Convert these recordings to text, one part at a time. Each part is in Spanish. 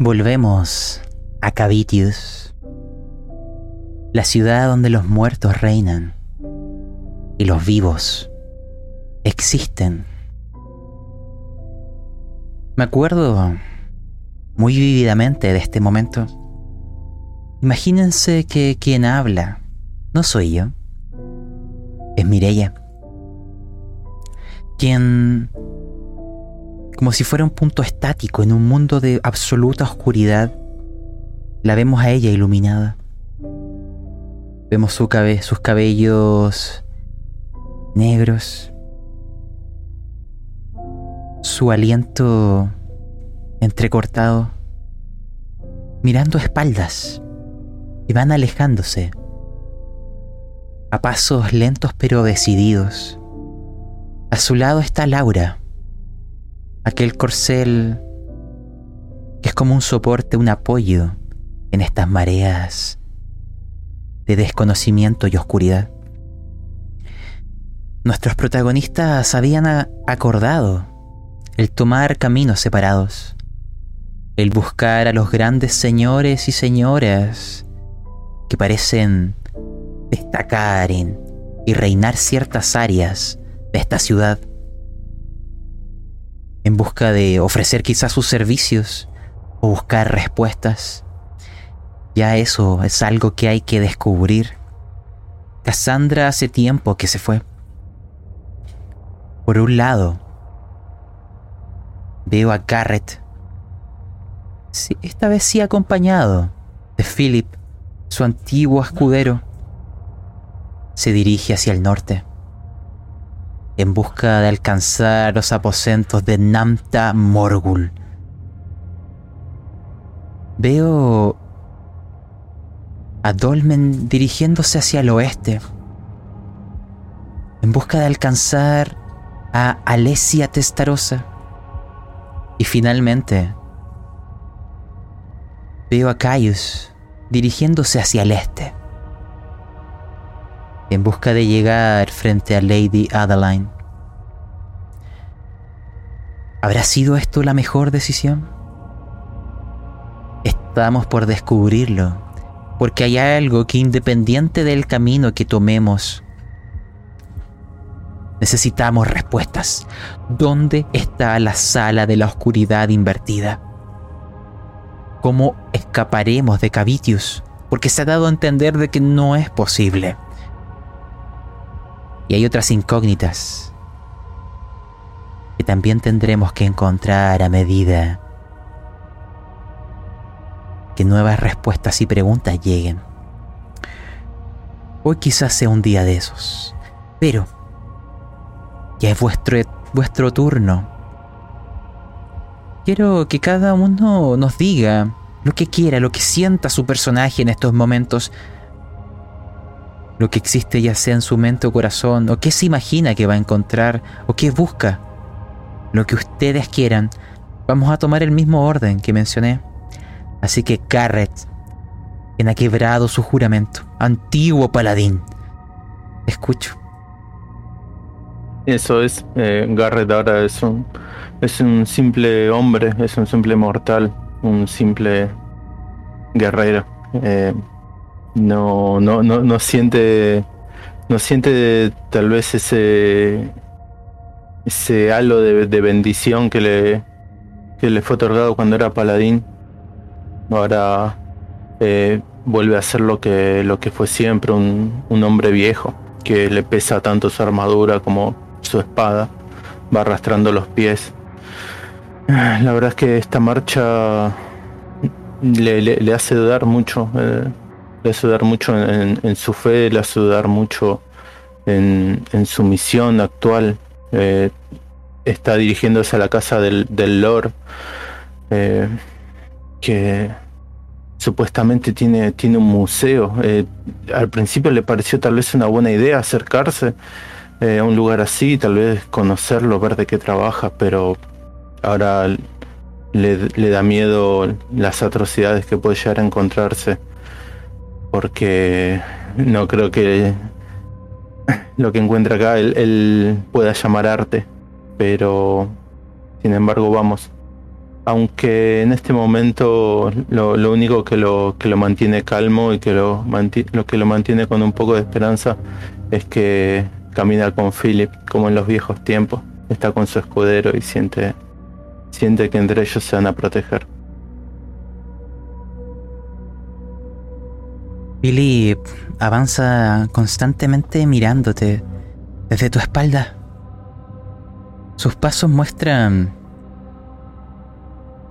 Volvemos a Cavitius, la ciudad donde los muertos reinan y los vivos existen. Me acuerdo muy vívidamente de este momento. Imagínense que quien habla no soy yo, es Mireia, quien, como si fuera un punto estático en un mundo de absoluta oscuridad, la vemos a ella iluminada. Vemos su sus cabellos negros, su aliento entrecortado, mirando espaldas. Y van alejándose. A pasos lentos pero decididos. A su lado está Laura, aquel corcel que es como un soporte, un apoyo en estas mareas de desconocimiento y oscuridad. Nuestros protagonistas habían acordado el tomar caminos separados, el buscar a los grandes señores y señoras que parecen destacar en y reinar ciertas áreas de esta ciudad, en busca de ofrecer quizás sus servicios o buscar respuestas. Ya eso es algo que hay que descubrir. Cassandra hace tiempo que se fue. Por un lado, veo a Garrett, esta vez sí acompañado de Philip, su antiguo escudero, se dirige hacia el norte, en busca de alcanzar los aposentos de Namta Morgul. Veo a Dolmen dirigiéndose hacia el oeste, en busca de alcanzar a Alesia Testarosa. Y finalmente, veo a Caius dirigiéndose hacia el este en busca de llegar frente a Lady Adeline. ¿Habrá sido esto la mejor decisión? Estamos por descubrirlo, porque hay algo que independiente del camino que tomemos, necesitamos respuestas. ¿Dónde está la sala de la oscuridad invertida? ¿Cómo escaparemos de Cavitius? Porque se ha dado a entender de que no es posible. Y hay otras incógnitas que también tendremos que encontrar a medida que nuevas respuestas y preguntas lleguen. Hoy quizás sea un día de esos, pero ya es vuestro, vuestro turno. Quiero que cada uno nos diga lo que quiera, lo que sienta su personaje en estos momentos lo que existe ya sea en su mente o corazón, o qué se imagina que va a encontrar, o qué busca. Lo que ustedes quieran, vamos a tomar el mismo orden que mencioné. Así que Garrett, quien ha quebrado su juramento, antiguo paladín, escucho. Eso es, eh, Garrett ahora es un, es un simple hombre, es un simple mortal, un simple guerrero. Eh, no, no, no, no siente, no siente tal vez ese, ese halo de, bendición que le, que le fue otorgado cuando era paladín. Ahora eh, vuelve a ser lo que, lo que fue siempre, un, un hombre viejo, que le pesa tanto su armadura como su espada, va arrastrando los pies. La verdad es que esta marcha le, le, hace dudar mucho. Eh, hace dudar mucho en, su fe, le hace dudar mucho en, su misión actual. Eh, está dirigiéndose a la casa del, Lord, eh, que supuestamente tiene, tiene un museo. Eh, al principio le pareció tal vez una buena idea acercarse a un lugar así, tal vez conocerlo, ver de qué trabaja, pero ahora le da miedo las atrocidades que puede llegar a encontrarse porque no creo que lo que encuentra acá él, pueda llamar arte, pero sin embargo vamos. aunque en este momento lo, único que lo, que lo mantiene calmo y que lo, lo que lo mantiene con un poco de esperanza es que camina con Philip como en los viejos tiempos, está con su escudero y siente, siente que entre ellos se van a proteger. Philip avanza constantemente mirándote desde tu espalda. Sus pasos muestran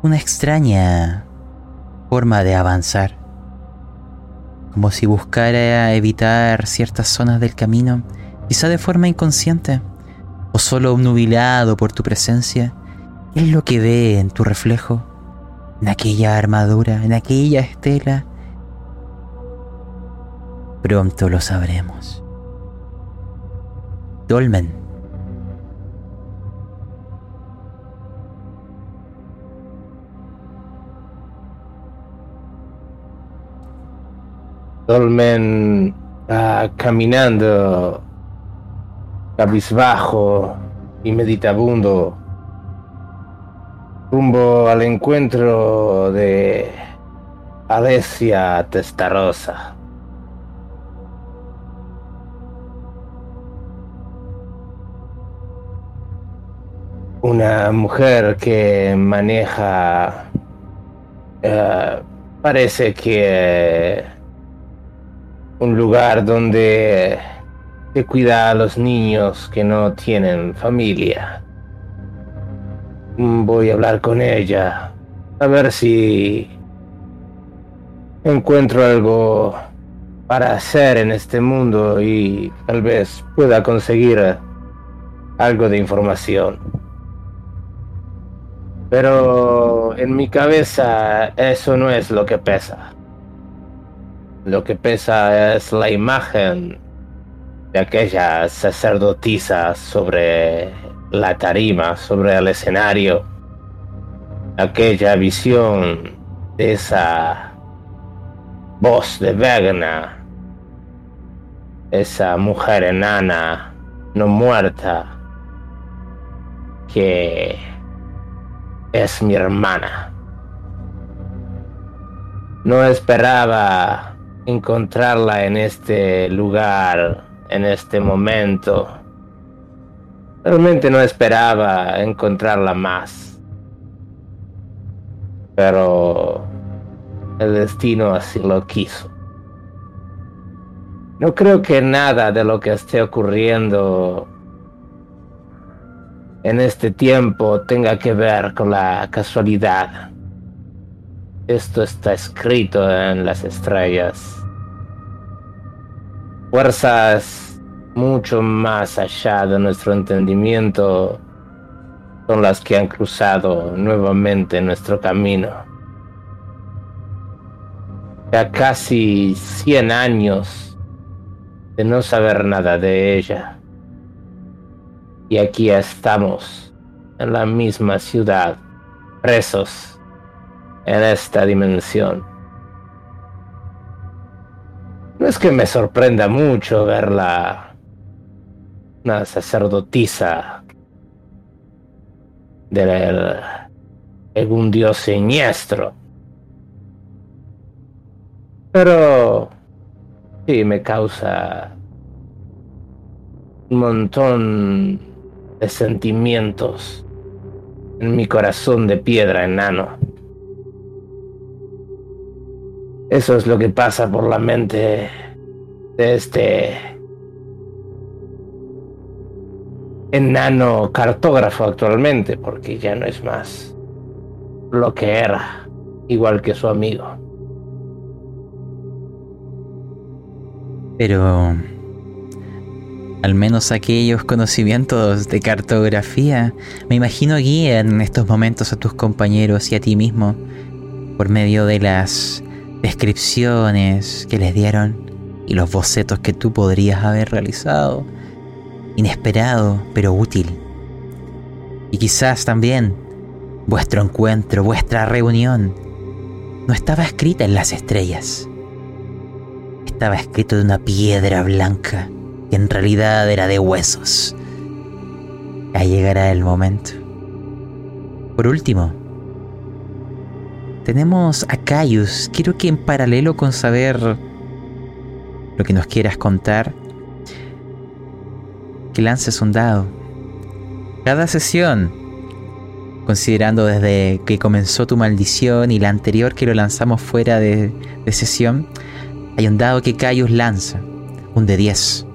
una extraña forma de avanzar, como si buscara evitar ciertas zonas del camino, quizá de forma inconsciente, o solo obnubilado por tu presencia. es lo que ve en tu reflejo? En aquella armadura, en aquella estela. Pronto lo sabremos. Dolmen Dolmen caminando cabizbajo y meditabundo rumbo al encuentro de Alesia Testarosa. Una mujer que maneja, eh, parece que un lugar donde se cuida a los niños que no tienen familia. Voy a hablar con ella, a ver si encuentro algo para hacer en este mundo y tal vez pueda conseguir algo de información. Pero en mi cabeza eso no es lo que pesa. Lo que pesa es la imagen de aquella sacerdotisa sobre la tarima, sobre el escenario. Aquella visión de esa voz de Vegna, esa mujer enana no muerta que es mi hermana. No esperaba encontrarla en este lugar, en este momento. Realmente no esperaba encontrarla más. Pero el destino así lo quiso. No creo que nada de lo que esté ocurriendo en este tiempo tenga que ver con la casualidad. Esto está escrito en las estrellas. Fuerzas mucho más allá de nuestro entendimiento son las que han cruzado nuevamente nuestro camino. Ya casi 100 años de no saber nada de ella. Y aquí estamos, en la misma ciudad, presos en esta dimensión. No es que me sorprenda mucho verla una sacerdotisa del un dios siniestro. Pero sí me causa un montón de sentimientos en mi corazón de piedra enano. Eso es lo que pasa por la mente de este enano cartógrafo actualmente, porque ya no es más lo que era, igual que su amigo. Pero al menos aquellos conocimientos de cartografía, me imagino guían en estos momentos a tus compañeros y a ti mismo por medio de las descripciones que les dieron y los bocetos que tú podrías haber realizado. Inesperado, pero útil. Y quizás también vuestro encuentro, vuestra reunión, no estaba escrita en las estrellas. Estaba escrito de una piedra blanca que en realidad era de huesos. Ya llegará el momento. Por último, tenemos a Caius. Quiero que en paralelo con saber lo que nos quieras contar, que lances un dado. Cada sesión, considerando desde que comenzó tu maldición y la anterior que lo lanzamos fuera de, de sesión, hay un dado que Caius lanza, un de 10,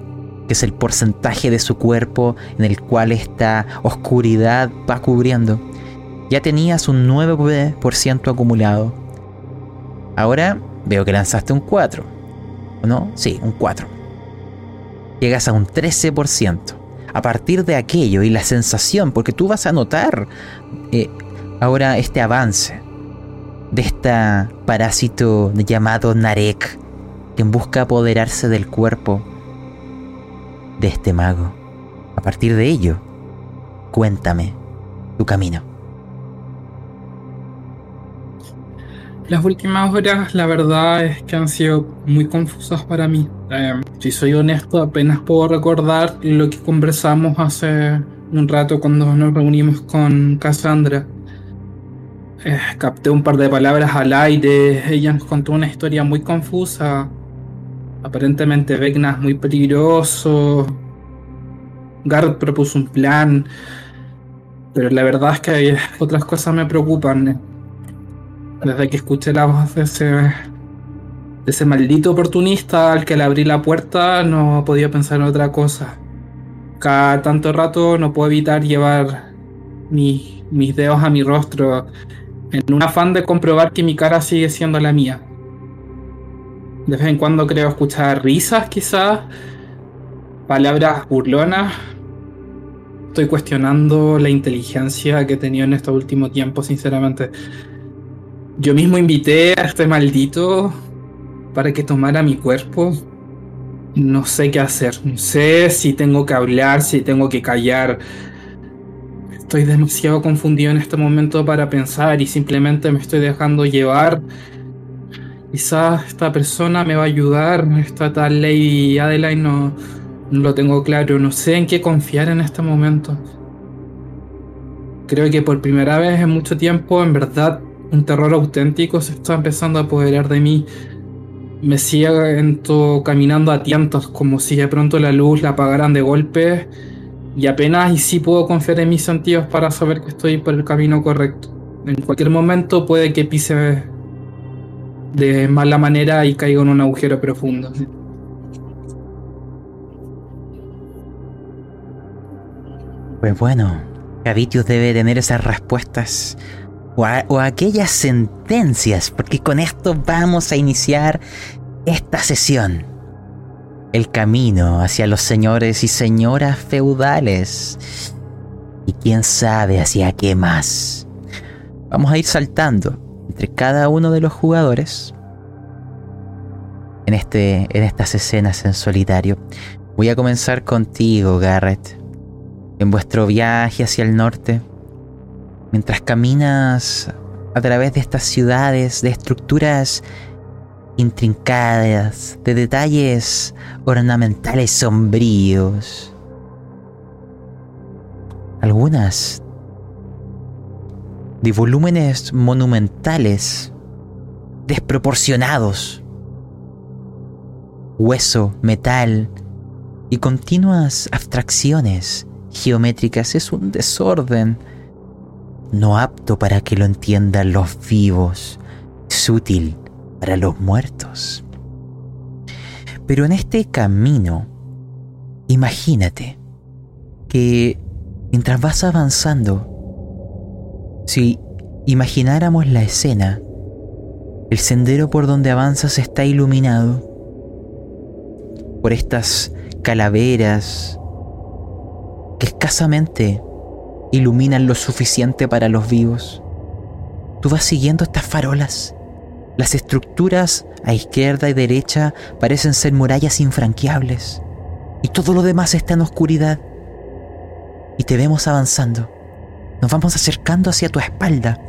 que es el porcentaje de su cuerpo en el cual esta oscuridad va cubriendo. Ya tenías un 9% acumulado. Ahora veo que lanzaste un 4. ¿O no? Sí, un 4. Llegas a un 13%. A partir de aquello y la sensación, porque tú vas a notar eh, ahora este avance de esta parásito llamado Narek, quien busca apoderarse del cuerpo de este mago. A partir de ello, cuéntame tu camino. Las últimas horas, la verdad es que han sido muy confusas para mí. Eh, si soy honesto, apenas puedo recordar lo que conversamos hace un rato cuando nos reunimos con Cassandra. Eh, capté un par de palabras al aire, ella nos contó una historia muy confusa. Aparentemente Vecna es muy peligroso. Gard propuso un plan. Pero la verdad es que otras cosas me preocupan. Desde que escuché la voz de ese, de ese maldito oportunista al que le abrí la puerta, no podía pensar en otra cosa. Cada tanto rato no puedo evitar llevar mis dedos a mi rostro en un afán de comprobar que mi cara sigue siendo la mía. De vez en cuando creo escuchar risas quizás, palabras burlonas. Estoy cuestionando la inteligencia que he tenido en este último tiempo, sinceramente. Yo mismo invité a este maldito para que tomara mi cuerpo. No sé qué hacer. No sé si tengo que hablar, si tengo que callar. Estoy demasiado confundido en este momento para pensar y simplemente me estoy dejando llevar. Quizás esta persona me va a ayudar. Esta tal Lady Adeline no, lo tengo claro. No sé en qué confiar en este momento. Creo que por primera vez en mucho tiempo, en verdad, un terror auténtico se está empezando a apoderar de mí. Me siento caminando a tientos, como si de pronto la luz la apagaran de golpe. Y apenas y sí puedo confiar en mis sentidos para saber que estoy por el camino correcto. En cualquier momento puede que pise de mala manera y caiga en un agujero profundo. Pues bueno, Gavitius debe tener esas respuestas o, aquellas sentencias, porque con esto vamos a iniciar esta sesión. El camino hacia los señores y señoras feudales. Y quién sabe hacia qué más. Vamos a ir saltando entre cada uno de los jugadores en, este, en estas escenas en solitario. Voy a comenzar contigo, Garrett. En vuestro viaje hacia el norte, mientras caminas a través de estas ciudades, de estructuras intrincadas, de detalles ornamentales sombríos. Algunas de volúmenes monumentales, desproporcionados, hueso, metal y continuas abstracciones geométricas. Es un desorden no apto para que lo entiendan los vivos, es útil para los muertos. Pero en este camino, imagínate que mientras vas avanzando, si imagináramos la escena, el sendero por donde avanzas está iluminado por estas calaveras que escasamente iluminan lo suficiente para los vivos. Tú vas siguiendo estas farolas. Las estructuras a izquierda y derecha parecen ser murallas infranqueables. Y todo lo demás está en oscuridad. Y te vemos avanzando. Nos vamos acercando hacia tu espalda.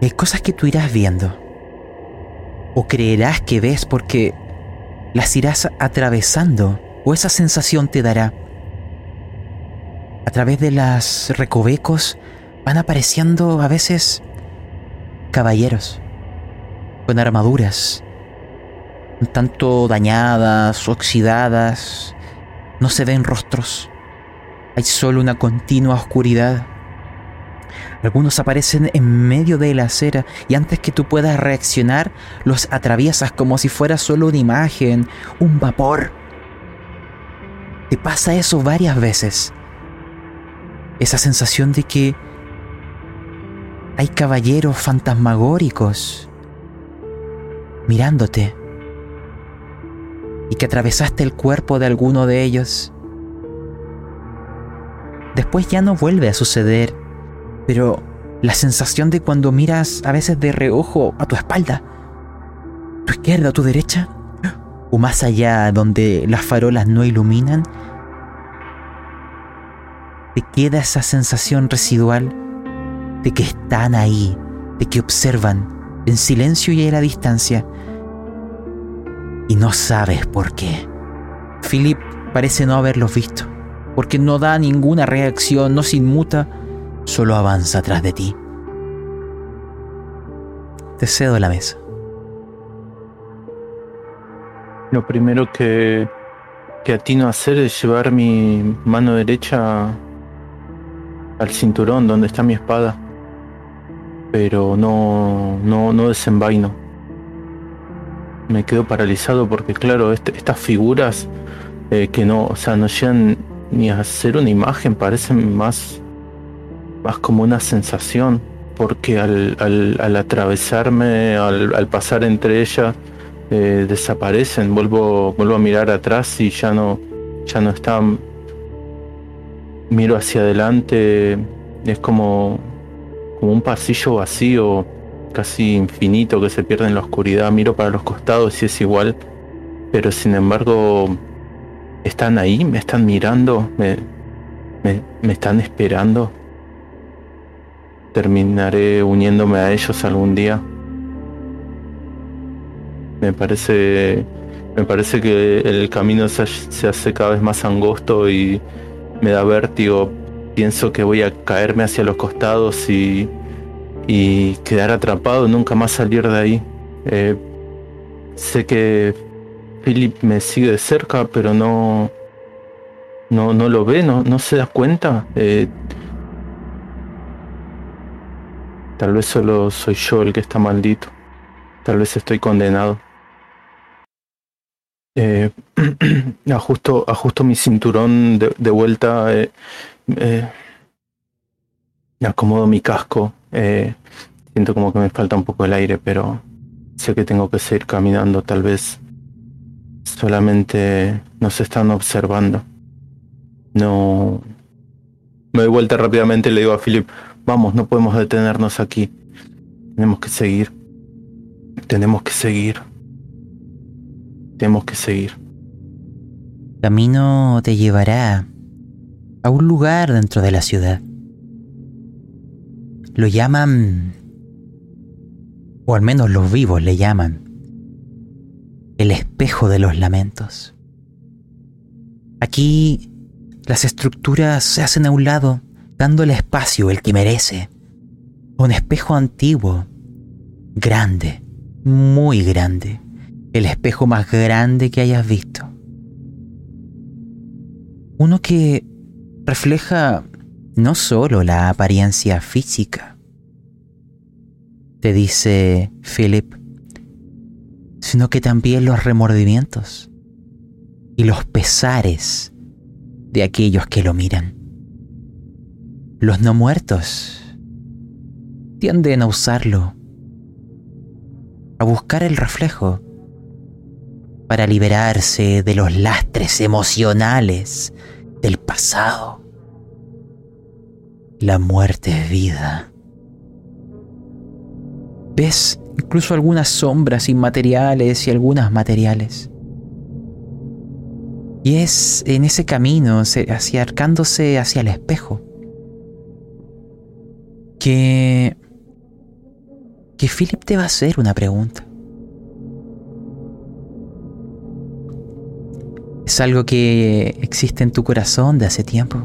hay cosas que tú irás viendo. O creerás que ves porque las irás atravesando. O esa sensación te dará a través de las recovecos van apareciendo a veces caballeros, con armaduras, tanto dañadas, oxidadas, no se ven rostros, hay solo una continua oscuridad. Algunos aparecen en medio de la acera y antes que tú puedas reaccionar, los atraviesas como si fuera solo una imagen, un vapor. Te pasa eso varias veces. Esa sensación de que hay caballeros fantasmagóricos mirándote y que atravesaste el cuerpo de alguno de ellos. Después ya no vuelve a suceder, pero la sensación de cuando miras a veces de reojo a tu espalda, tu izquierda o tu derecha, o más allá donde las farolas no iluminan, te queda esa sensación residual de que están ahí, de que observan en silencio y a la distancia, y no sabes por qué. Philip parece no haberlos visto, porque no da ninguna reacción, no se inmuta, solo avanza atrás de ti. Te cedo la mesa. Lo primero que, que atino a hacer es llevar mi mano derecha al cinturón donde está mi espada. Pero no, no, no desenvaino. Me quedo paralizado porque claro, este, estas figuras eh, que no, o sea, no llegan ni a ser una imagen, parecen más, más como una sensación. Porque al, al, atravesarme, al, al, pasar entre ellas, eh, desaparecen. Vuelvo, vuelvo a mirar atrás y ya no, ya no están miro hacia adelante, es como, como un pasillo vacío, casi infinito que se pierde en la oscuridad. Miro para los costados y es igual, pero sin embargo están ahí, me están mirando, me, me, están esperando. Terminaré uniéndome a ellos algún día. Me parece, me parece que el camino se, se hace cada vez más angosto y me da vértigo, pienso que voy a caerme hacia los costados y, y quedar atrapado, nunca más salir de ahí. Eh, sé que Philip me sigue de cerca, pero no, no, no lo ve, no, no se da cuenta. Eh, tal vez solo soy yo el que está maldito. Tal vez estoy condenado. Eh, ajusto, ajusto mi cinturón de, vuelta, eh, eh, acomodo mi casco. Eh, siento como que me falta un poco el aire, pero sé que tengo que seguir caminando. Tal vez solamente nos están observando. No. Me doy vuelta rápidamente y le digo a Philip, vamos, no podemos detenernos aquí. Tenemos que seguir. Tenemos que seguir. Tenemos que seguir. Camino te llevará a un lugar dentro de la ciudad. Lo llaman, o al menos los vivos le llaman, el espejo de los lamentos. Aquí las estructuras se hacen a un lado, dando el espacio el que merece. Un espejo antiguo, grande, muy grande, el espejo más grande que hayas visto. Uno que refleja no solo la apariencia física, te dice Philip, sino que también los remordimientos y los pesares de aquellos que lo miran. Los no muertos tienden a usarlo, a buscar el reflejo para liberarse de los lastres emocionales del pasado. La muerte es vida. Ves incluso algunas sombras inmateriales y algunas materiales. Y es en ese camino, acercándose hacia el espejo, que que Philip te va a hacer una pregunta. Es algo que existe en tu corazón de hace tiempo.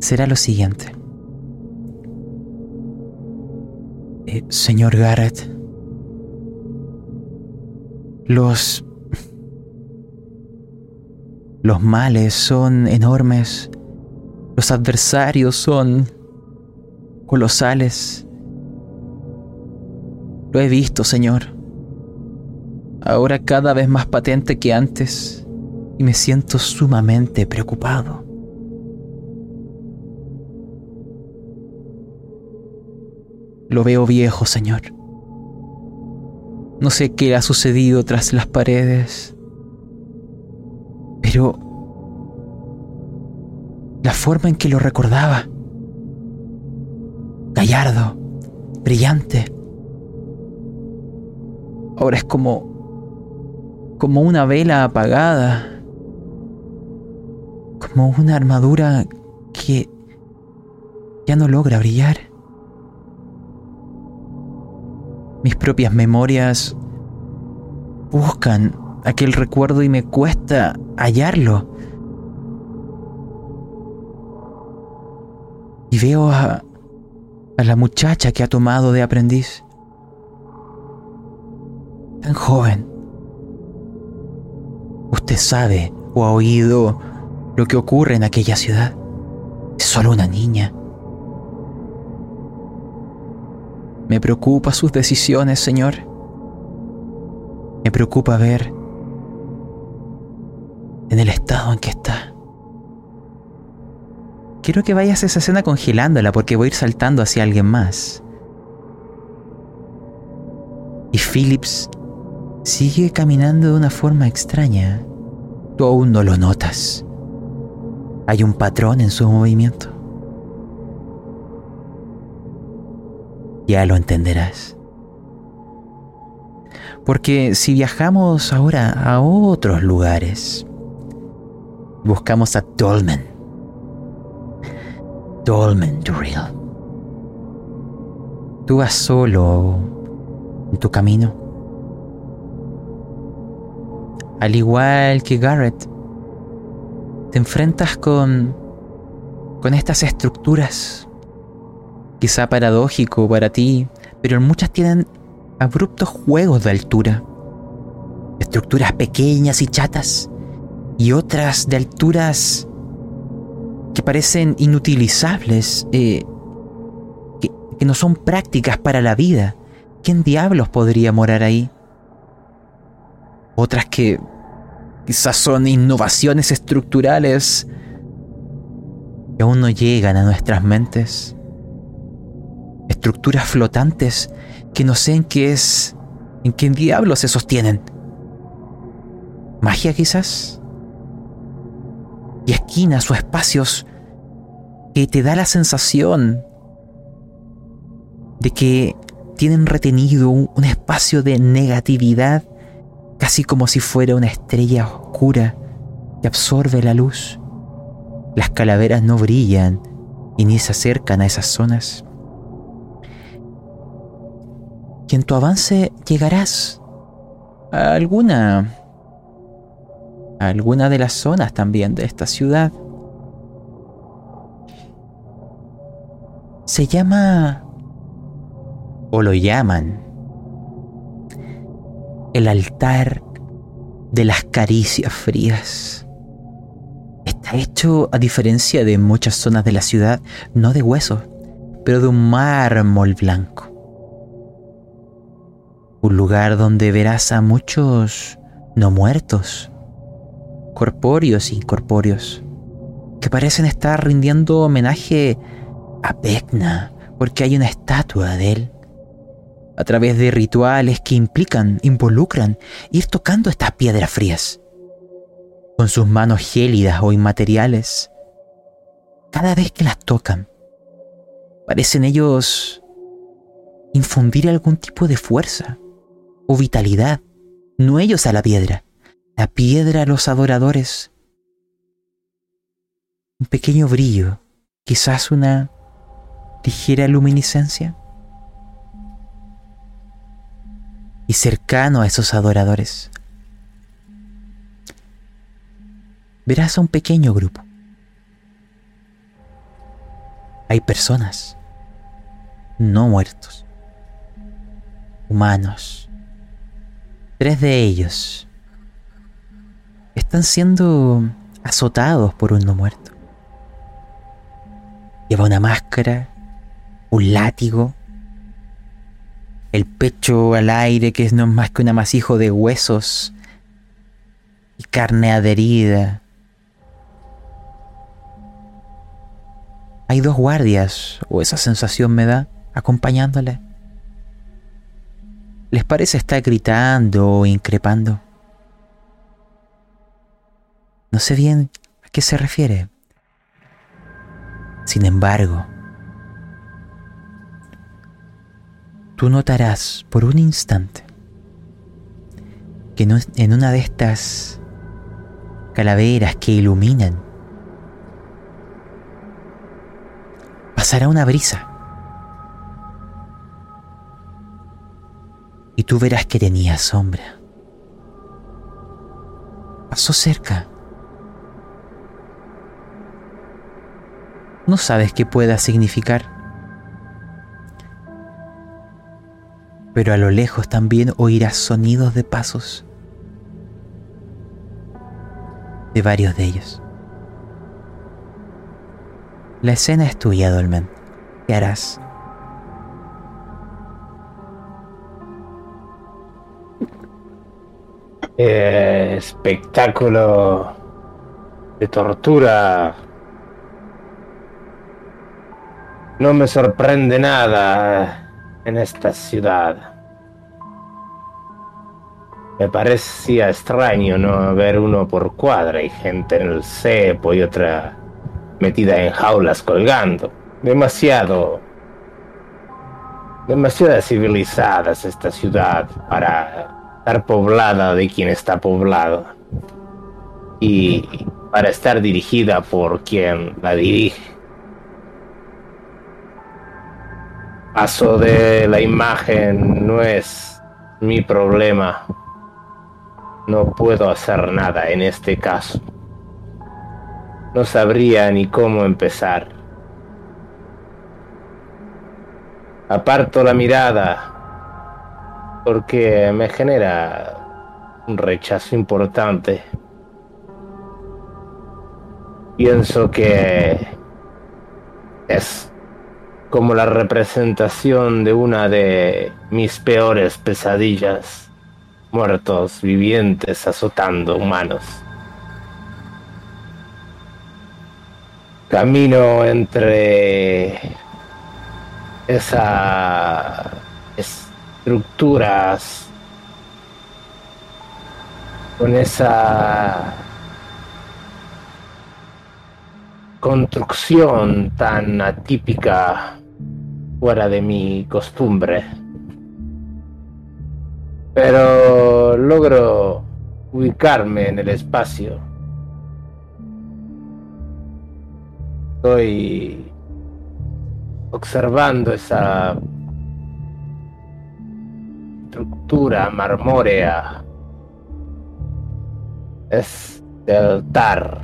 Será lo siguiente. Eh, señor Garrett, los... Los males son enormes. Los adversarios son colosales. Lo he visto, Señor. Ahora cada vez más patente que antes. Y me siento sumamente preocupado. Lo veo viejo, Señor. No sé qué ha sucedido tras las paredes, pero la forma en que lo recordaba, gallardo, brillante, ahora es como como una vela apagada, como una armadura que ya no logra brillar. Mis propias memorias buscan aquel recuerdo y me cuesta hallarlo. Y veo a, a la muchacha que ha tomado de aprendiz. Tan joven. Usted sabe o ha oído lo que ocurre en aquella ciudad. Es solo una niña. Me preocupa sus decisiones, Señor. Me preocupa ver en el estado en que está. Quiero que vayas a esa escena congelándola porque voy a ir saltando hacia alguien más. Y Phillips sigue caminando de una forma extraña. Tú aún no lo notas. Hay un patrón en su movimiento. Ya lo entenderás. Porque si viajamos ahora a otros lugares, buscamos a Dolmen, Dolmen Drill. Tú vas solo en tu camino. Al igual que Garrett, te enfrentas con, con estas estructuras quizá paradójico para ti, pero muchas tienen abruptos juegos de altura. Estructuras pequeñas y chatas, y otras de alturas que parecen inutilizables, eh, que, que no son prácticas para la vida. ¿Quién diablos podría morar ahí? Otras que quizás son innovaciones estructurales que aún no llegan a nuestras mentes estructuras flotantes que no sé en qué es, en qué diablos se sostienen. ¿Magia quizás? Y esquinas o espacios que te da la sensación de que tienen retenido un espacio de negatividad, casi como si fuera una estrella oscura que absorbe la luz. Las calaveras no brillan y ni se acercan a esas zonas y en tu avance llegarás a alguna a alguna de las zonas también de esta ciudad. Se llama o lo llaman el altar de las caricias frías. Está hecho, a diferencia de muchas zonas de la ciudad, no de hueso, pero de un mármol blanco un lugar donde verás a muchos no muertos, corpóreos e incorpóreos, que parecen estar rindiendo homenaje a Vecna, porque hay una estatua de él, a través de rituales que implican, involucran ir tocando estas piedras frías, con sus manos gélidas o inmateriales. Cada vez que las tocan, parecen ellos infundir algún tipo de fuerza, o vitalidad, no ellos a la piedra, la piedra a los adoradores. Un pequeño brillo, quizás una ligera luminiscencia. Y cercano a esos adoradores, verás a un pequeño grupo. Hay personas, no muertos, humanos. Tres de ellos están siendo azotados por un no muerto. Lleva una máscara, un látigo, el pecho al aire que no es más que un amasijo de huesos y carne adherida. Hay dos guardias, o esa sensación me da, acompañándole. ¿Les parece estar gritando o increpando? No sé bien a qué se refiere. Sin embargo, tú notarás por un instante que en una de estas calaveras que iluminan pasará una brisa. Y tú verás que tenía sombra. Pasó cerca. No sabes qué pueda significar. Pero a lo lejos también oirás sonidos de pasos. De varios de ellos. La escena es tuya, Dolmen. ¿Qué harás? Eh, espectáculo de tortura. No me sorprende nada en esta ciudad. Me parecía extraño no ver uno por cuadra y gente en el cepo y otra metida en jaulas colgando. Demasiado... Demasiado civilizadas esta ciudad para estar poblada de quien está poblado. Y para estar dirigida por quien la dirige. Paso de la imagen no es mi problema. No puedo hacer nada en este caso. No sabría ni cómo empezar. Aparto la mirada porque me genera un rechazo importante. Pienso que es como la representación de una de mis peores pesadillas, muertos vivientes azotando humanos. camino entre esas estructuras con esa construcción tan atípica fuera de mi costumbre. Pero logro ubicarme en el espacio Estoy observando esa estructura marmórea. Es de altar.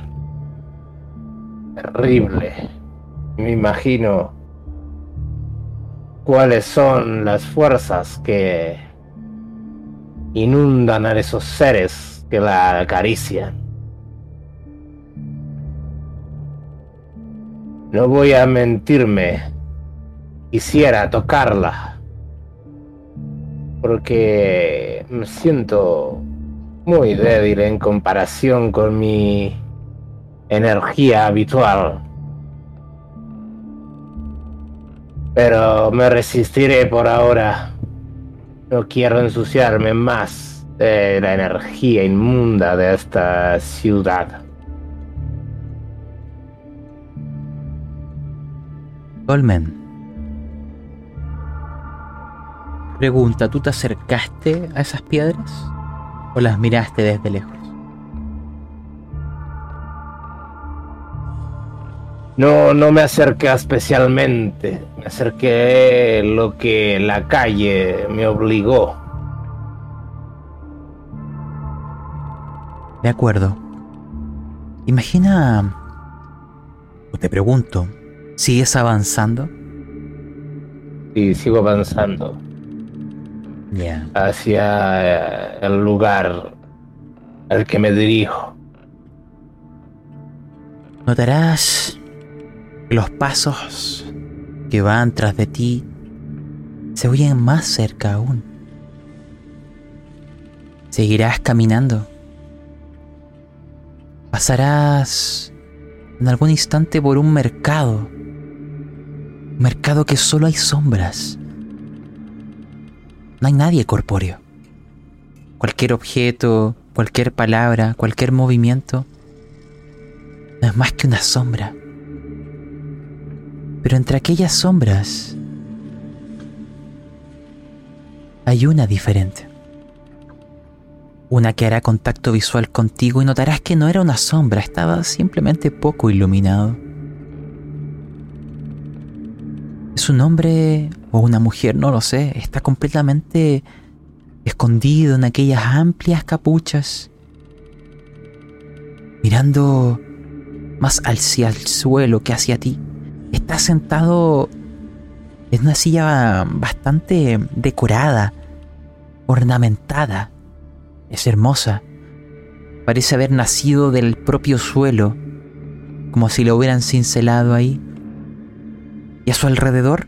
Terrible. Me imagino cuáles son las fuerzas que inundan a esos seres que la acarician. No voy a mentirme. Quisiera tocarla. Porque me siento muy débil en comparación con mi energía habitual. Pero me resistiré por ahora. No quiero ensuciarme más de la energía inmunda de esta ciudad. Dolmen. Pregunta, ¿tú te acercaste a esas piedras o las miraste desde lejos? No, no me acerqué especialmente. Me acerqué lo que la calle me obligó. De acuerdo. Imagina... O te pregunto, ¿Sigues avanzando? Sí, sigo avanzando. Hacia eh, el lugar al que me dirijo. Notarás que los pasos que van tras de ti se oyen más cerca aún. Seguirás caminando. Pasarás en algún instante por un mercado. Un mercado que solo hay sombras. No hay nadie corpóreo. Cualquier objeto, cualquier palabra, cualquier movimiento no es más que una sombra. Pero entre aquellas sombras hay una diferente. Una que hará contacto visual contigo y notarás que no era una sombra, estaba simplemente poco iluminado. Es un hombre o una mujer, no lo sé, está completamente escondido en aquellas amplias capuchas, mirando más hacia el suelo que hacia ti. Está sentado en una silla bastante decorada, ornamentada. Es hermosa. Parece haber nacido del propio suelo, como si lo hubieran cincelado ahí. Y a su alrededor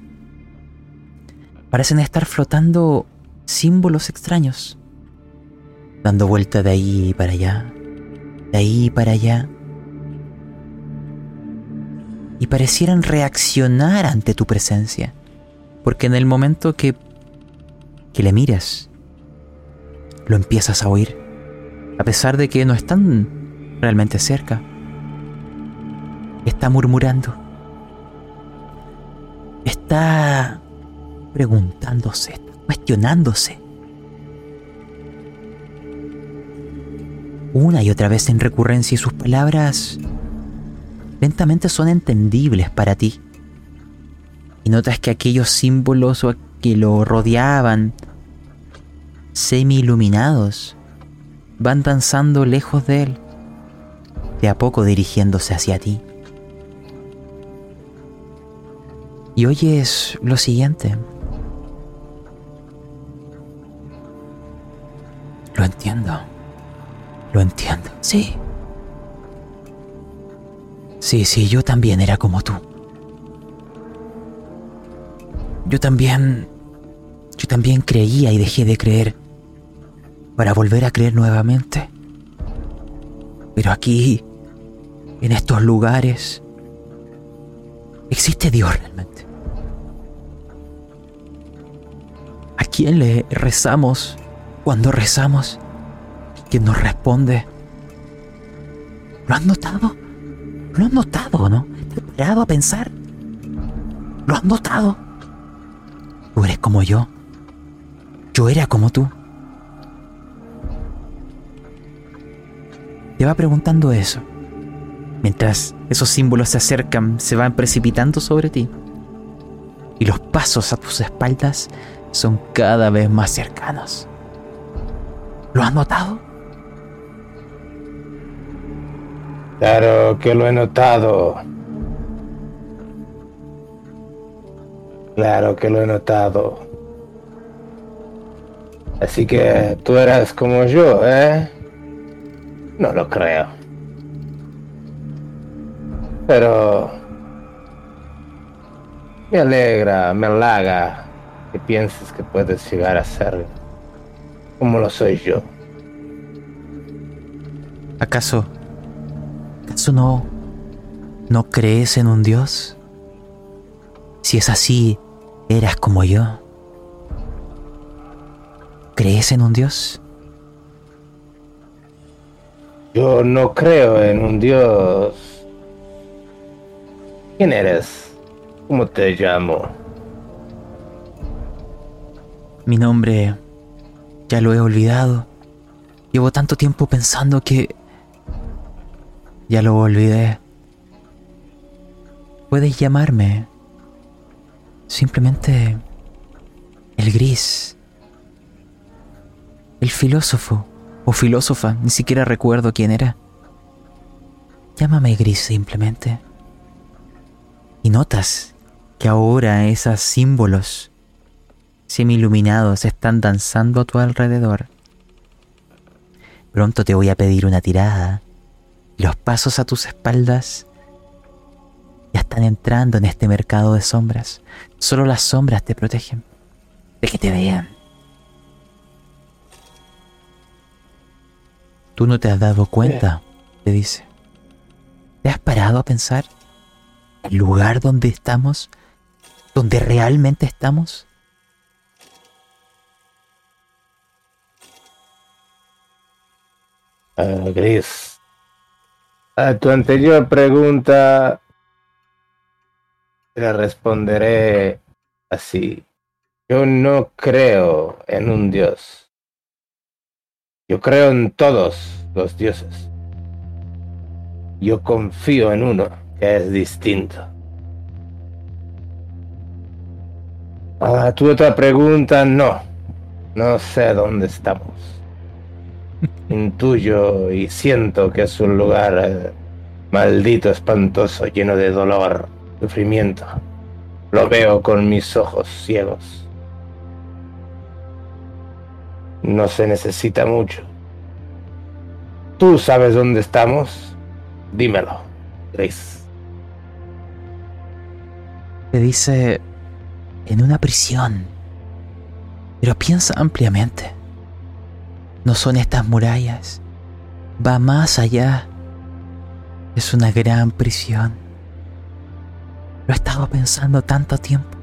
parecen estar flotando símbolos extraños, dando vuelta de ahí para allá, de ahí para allá, y parecieran reaccionar ante tu presencia, porque en el momento que, que le miras, lo empiezas a oír, a pesar de que no están realmente cerca. Está murmurando. Está preguntándose, cuestionándose. Una y otra vez en recurrencia y sus palabras lentamente son entendibles para ti. Y notas que aquellos símbolos que lo rodeaban, semi-iluminados, van danzando lejos de él, de a poco dirigiéndose hacia ti. Y oyes lo siguiente. Lo entiendo. Lo entiendo. Sí. Sí, sí, yo también era como tú. Yo también... Yo también creía y dejé de creer para volver a creer nuevamente. Pero aquí, en estos lugares, existe Dios realmente. ¿A quién le rezamos cuando rezamos? ¿Quién nos responde? ¿Lo has notado? ¿Lo has notado, no? ¿Te has parado a pensar? ¿Lo has notado? Tú eres como yo. Yo era como tú. Te va preguntando eso. Mientras esos símbolos se acercan, se van precipitando sobre ti. Y los pasos a tus espaldas son cada vez más cercanos. ¿Lo has notado? Claro que lo he notado. Claro que lo he notado. Así que tú eras como yo, ¿eh? No lo creo. Pero... Me alegra, me halaga que pienses que puedes llegar a ser como lo soy yo. ¿Acaso... ¿Acaso no... no crees en un Dios? Si es así, eras como yo. ¿Crees en un Dios? Yo no creo en un Dios. ¿Quién eres? ¿Cómo te llamo? Mi nombre ya lo he olvidado. Llevo tanto tiempo pensando que ya lo olvidé. Puedes llamarme simplemente el gris, el filósofo o filósofa, ni siquiera recuerdo quién era. Llámame gris simplemente. Y notas que ahora esos símbolos semi-iluminados están danzando a tu alrededor. Pronto te voy a pedir una tirada. Los pasos a tus espaldas ya están entrando en este mercado de sombras. Solo las sombras te protegen de que te vean. Tú no te has dado cuenta, te dice. ¿Te has parado a pensar el lugar donde estamos? ¿Donde realmente estamos? Uh, Gris, a tu anterior pregunta le responderé así. Yo no creo en un dios. Yo creo en todos los dioses. Yo confío en uno que es distinto. A tu otra pregunta, no. No sé dónde estamos. Intuyo y siento que es un lugar eh, maldito, espantoso, lleno de dolor, sufrimiento. Lo veo con mis ojos ciegos. No se necesita mucho. ¿Tú sabes dónde estamos? Dímelo, Grace. Te dice en una prisión. Pero piensa ampliamente. No son estas murallas. Va más allá. Es una gran prisión. Lo he estado pensando tanto tiempo.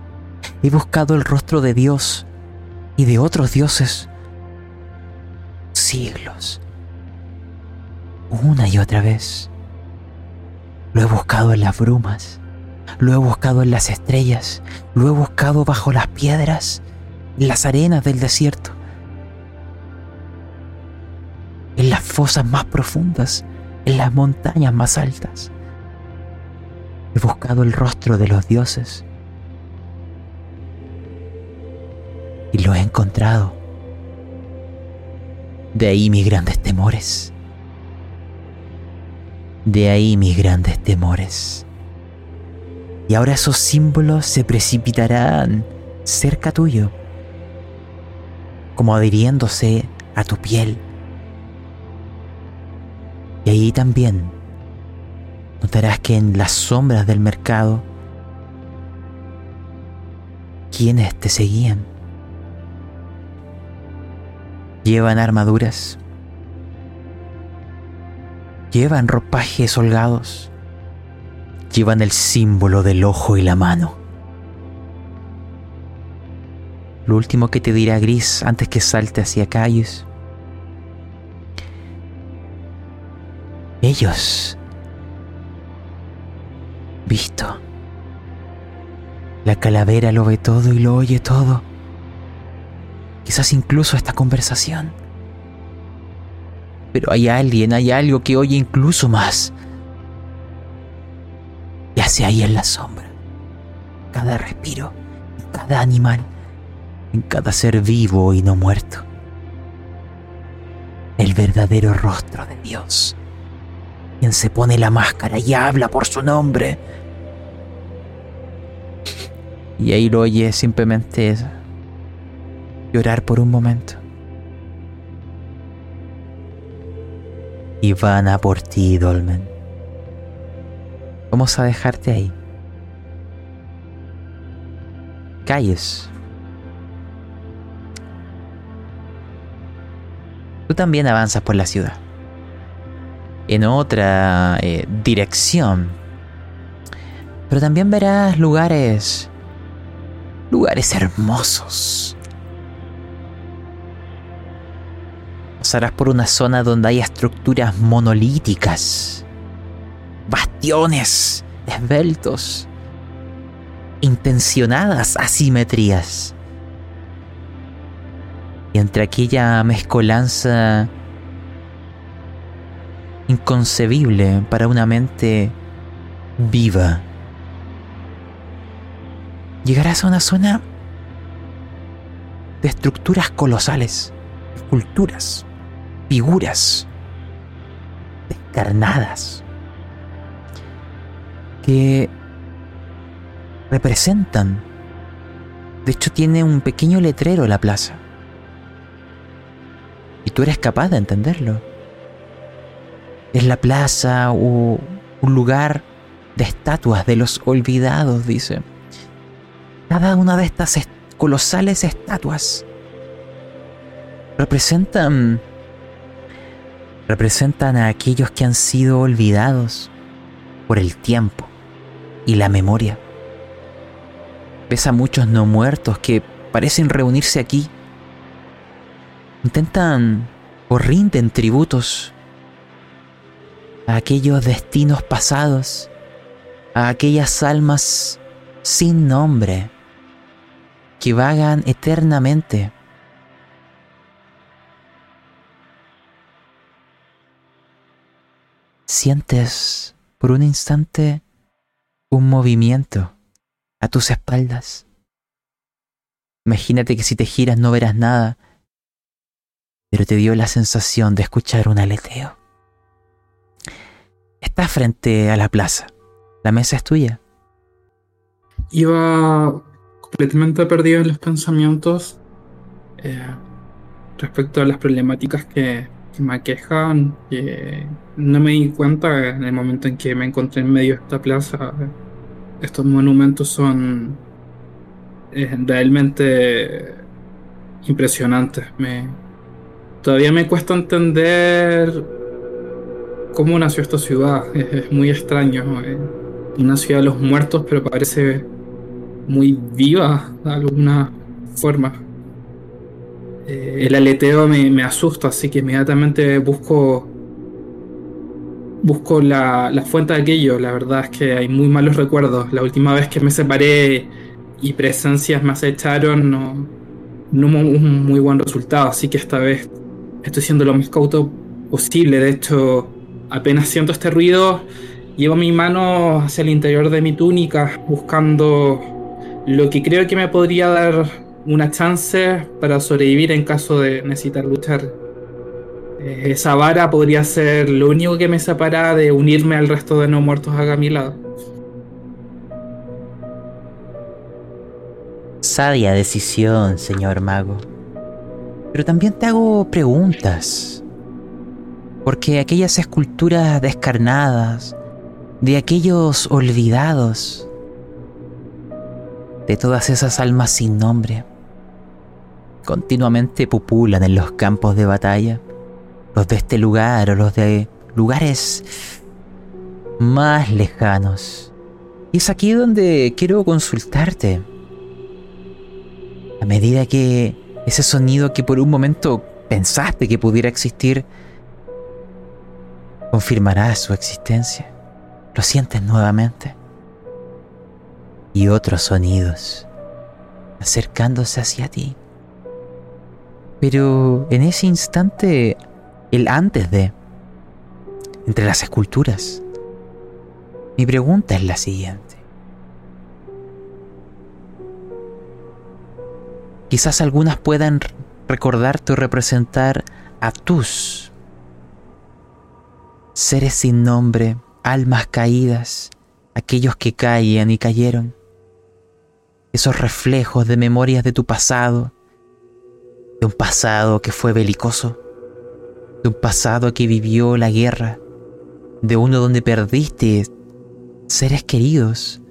He buscado el rostro de Dios y de otros dioses. Siglos. Una y otra vez. Lo he buscado en las brumas. Lo he buscado en las estrellas. Lo he buscado bajo las piedras. En las arenas del desierto. En las fosas más profundas. En las montañas más altas. He buscado el rostro de los dioses y lo he encontrado. De ahí mis grandes temores. De ahí mis grandes temores. Y ahora esos símbolos se precipitarán cerca tuyo, como adhiriéndose a tu piel. Y ahí también notarás que en las sombras del mercado, quienes te seguían llevan armaduras, llevan ropajes holgados, llevan el símbolo del ojo y la mano. Lo último que te dirá Gris antes que salte hacia calles. Ellos visto. La calavera lo ve todo y lo oye todo. Quizás incluso esta conversación. Pero hay alguien, hay algo que oye incluso más. Y hace ahí en la sombra. Cada respiro, en cada animal, en cada ser vivo y no muerto. El verdadero rostro de Dios. Quien se pone la máscara y habla por su nombre y ahí lo oye simplemente llorar por un momento. Y van a por ti, Dolmen. Vamos a dejarte ahí. Calles. Tú también avanzas por la ciudad. En otra eh, dirección. Pero también verás lugares lugares hermosos. Pasarás por una zona donde hay estructuras monolíticas, bastiones esbeltos, intencionadas asimetrías. Y entre aquella mezcolanza inconcebible para una mente viva llegarás a una zona de estructuras colosales, esculturas, figuras descarnadas que representan De hecho, tiene un pequeño letrero la plaza. Y tú eres capaz de entenderlo. Es la plaza o un lugar de estatuas de los olvidados, dice. Cada una de estas colosales estatuas representan representan a aquellos que han sido olvidados por el tiempo y la memoria. Ves a muchos no muertos que parecen reunirse aquí. Intentan o rinden tributos a aquellos destinos pasados, a aquellas almas sin nombre que vagan eternamente. Sientes por un instante un movimiento a tus espaldas. Imagínate que si te giras no verás nada, pero te dio la sensación de escuchar un aleteo. Estás frente a la plaza. La mesa es tuya. Iba completamente perdido en los pensamientos eh, respecto a las problemáticas que, me aquejan. Que no me di cuenta en el momento en que me encontré en medio de esta plaza. Estos monumentos son eh, realmente impresionantes. Me, todavía me cuesta entender cómo nació esta ciudad. Es, muy extraño. Eh, una ciudad de los muertos, pero parece muy viva de alguna forma. Eh, el aleteo me, asusta, así que inmediatamente busco busco la, fuente de aquello. La verdad es que hay muy malos recuerdos. La última vez que me separé y presencias me acecharon, no, no hubo un muy buen resultado. Así que esta vez estoy siendo lo más cauto posible. De hecho, apenas siento este ruido, llevo mi mano hacia el interior de mi túnica buscando lo que creo que me podría dar una chance para sobrevivir en caso de necesitar luchar. Eh, esa vara podría ser lo único que me separa de unirme al resto de no muertos a mi lado. Sabia decisión, señor mago. Pero también te hago preguntas. Porque aquellas esculturas descarnadas, de aquellos olvidados, de todas esas almas sin nombre. Continuamente pupulan en los campos de batalla, los de este lugar o los de lugares más lejanos. Y es aquí donde quiero consultarte. A medida que ese sonido que por un momento pensaste que pudiera existir, confirmará su existencia. Lo sientes nuevamente y otros sonidos acercándose hacia ti. Pero en ese instante, el antes de, entre las esculturas, mi pregunta es la siguiente. Quizás algunas puedan recordarte o representar a tus seres sin nombre, almas caídas, aquellos que caían y cayeron esos reflejos de memorias de tu pasado, de un pasado que fue belicoso, de un pasado que vivió la guerra, de uno donde perdiste seres queridos,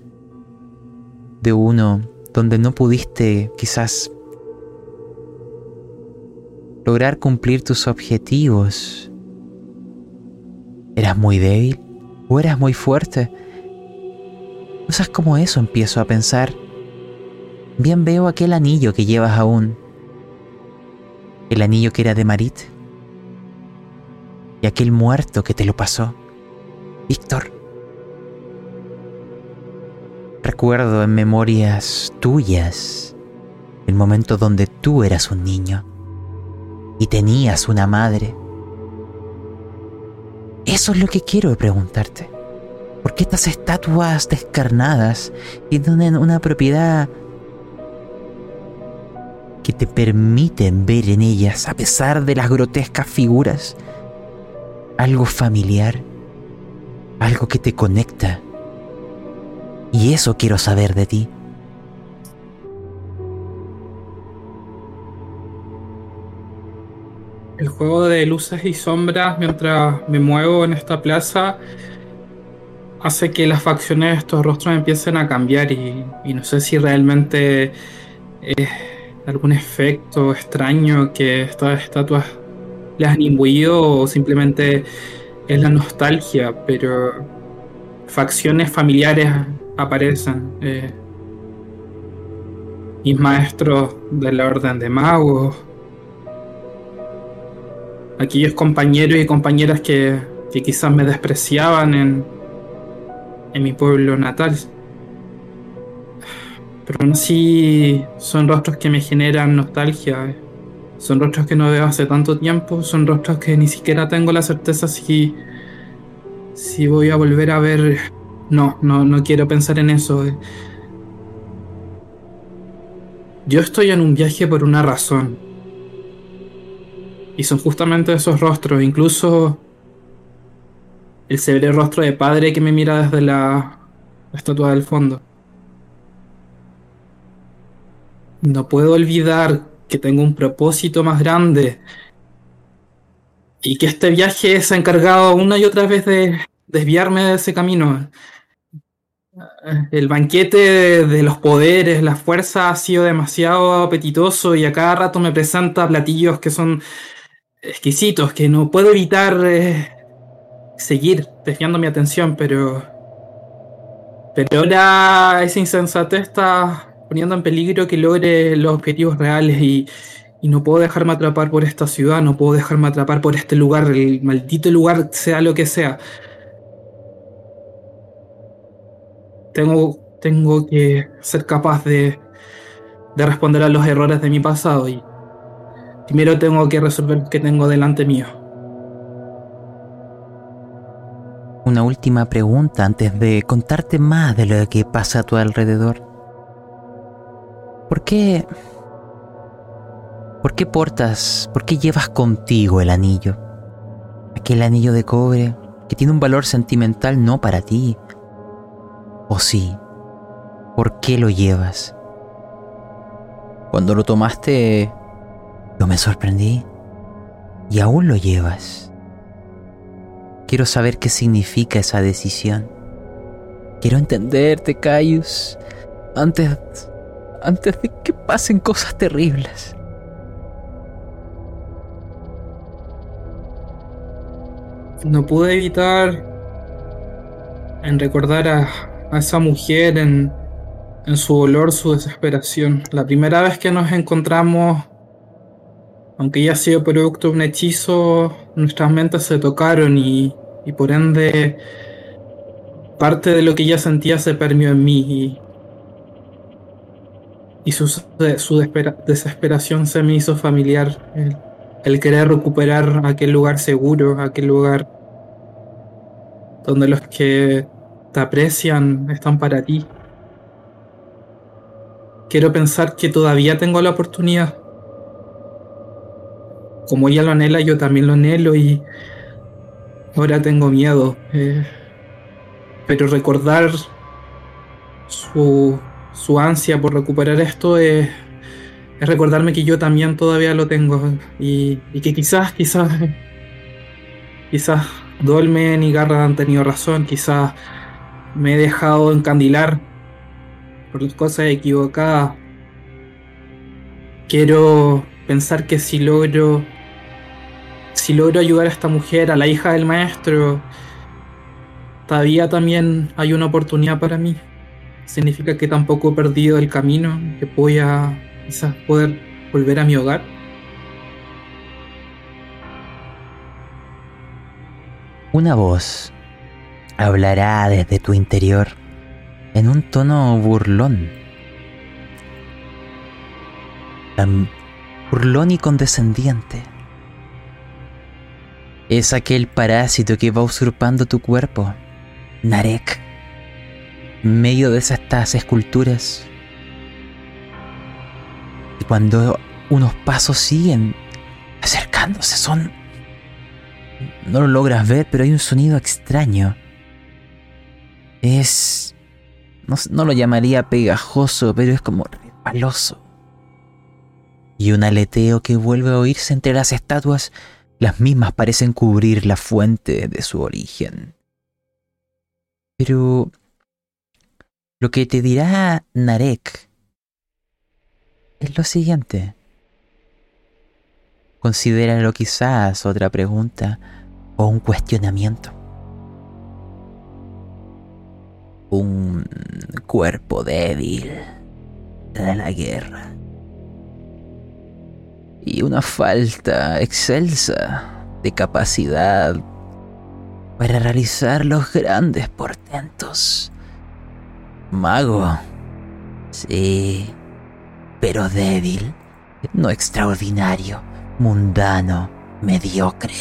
de uno donde no pudiste quizás lograr cumplir tus objetivos. ¿Eras muy débil o eras muy fuerte? Cosas como eso empiezo a pensar bien veo aquel anillo que llevas aún. El anillo que era de Marit. Y aquel muerto que te lo pasó. Víctor. Recuerdo en memorias tuyas el momento donde tú eras un niño y tenías una madre. Eso es lo que quiero preguntarte. ¿Por qué estas estatuas descarnadas tienen una propiedad que te permiten ver en ellas, a pesar de las grotescas figuras, algo familiar, algo que te conecta. Y eso quiero saber de ti. Juego de luces y sombras mientras me muevo en esta plaza hace que las facciones de estos rostros empiecen a cambiar y, y no sé si realmente es algún efecto extraño que estas estatuas les han imbuido o simplemente es la nostalgia, pero facciones familiares aparecen. Eh, mis maestros de la orden de magos, aquellos compañeros y compañeras que, que quizás me despreciaban en, en mi pueblo natal. Pero aún así son rostros que me generan nostalgia. Son rostros que no veo hace tanto tiempo. Son rostros que ni siquiera tengo la certeza si, si voy a volver a ver. No, no, no quiero pensar en eso. Yo estoy en un viaje por una razón. Y son justamente esos rostros. Incluso el severo rostro de padre que me mira desde la estatua del fondo. No puedo olvidar que tengo un propósito más grande y que este viaje se ha encargado una y otra vez de desviarme de ese camino. El banquete de los poderes, la fuerza ha sido demasiado apetitoso y a cada rato me presenta platillos que son exquisitos, que no puedo evitar eh, seguir desviando mi atención, pero. Pero ahora esa insensatez está poniendo en peligro que logre los objetivos reales y, y no puedo dejarme atrapar por esta ciudad, no puedo dejarme atrapar por este lugar, el maldito lugar, sea lo que sea. Tengo, tengo que ser capaz de, de responder a los errores de mi pasado y primero tengo que resolver lo que tengo delante mío. Una última pregunta antes de contarte más de lo que pasa a tu alrededor. ¿Por qué... ¿Por qué portas, por qué llevas contigo el anillo? Aquel anillo de cobre que tiene un valor sentimental no para ti. ¿O sí? ¿Por qué lo llevas? Cuando lo tomaste, yo me sorprendí. Y aún lo llevas. Quiero saber qué significa esa decisión. Quiero entenderte, Caius, antes, antes de que pasen cosas terribles. No pude evitar en recordar a, a esa mujer en, en su dolor, su desesperación. La primera vez que nos encontramos, aunque ya ha sido producto de un hechizo, nuestras mentes se tocaron y, y por ende parte de lo que ella sentía se permeó en mí y, y su, su desesperación se me hizo familiar. El querer recuperar aquel lugar seguro, aquel lugar donde los que te aprecian están para ti. Quiero pensar que todavía tengo la oportunidad. Como ella lo anhela, yo también lo anhelo y ahora tengo miedo. Eh, pero recordar su, su ansia por recuperar esto es, recordarme que yo también todavía lo tengo y, y que quizás, quizás, quizás Dolmen y Garra han tenido razón, quizás me he dejado encandilar por las cosas equivocadas. Quiero pensar que si logro si logro ayudar a esta mujer, a la hija del maestro, todavía también hay una oportunidad para mí. Significa que tampoco he perdido el camino, que voy a quizás poder volver a mi hogar. Una voz hablará desde tu interior en un tono burlón. Burlón y condescendiente. Es aquel parásito que va usurpando tu cuerpo, Narek. En medio de estas esculturas. Y cuando unos pasos siguen acercándose, son... No lo logras ver, pero hay un sonido extraño. Es... No, no lo llamaría pegajoso, pero es como resbaloso. Y un aleteo que vuelve a oírse entre las estatuas Las mismas parecen cubrir la fuente de su origen. Pero lo que te dirá Narek es lo siguiente. Considéralo quizás otra pregunta o un cuestionamiento. Un cuerpo débil de la guerra. Y una falta excelsa de capacidad para realizar los grandes portentos. Mago. Sí, pero débil, no extraordinario mundano, mediocre.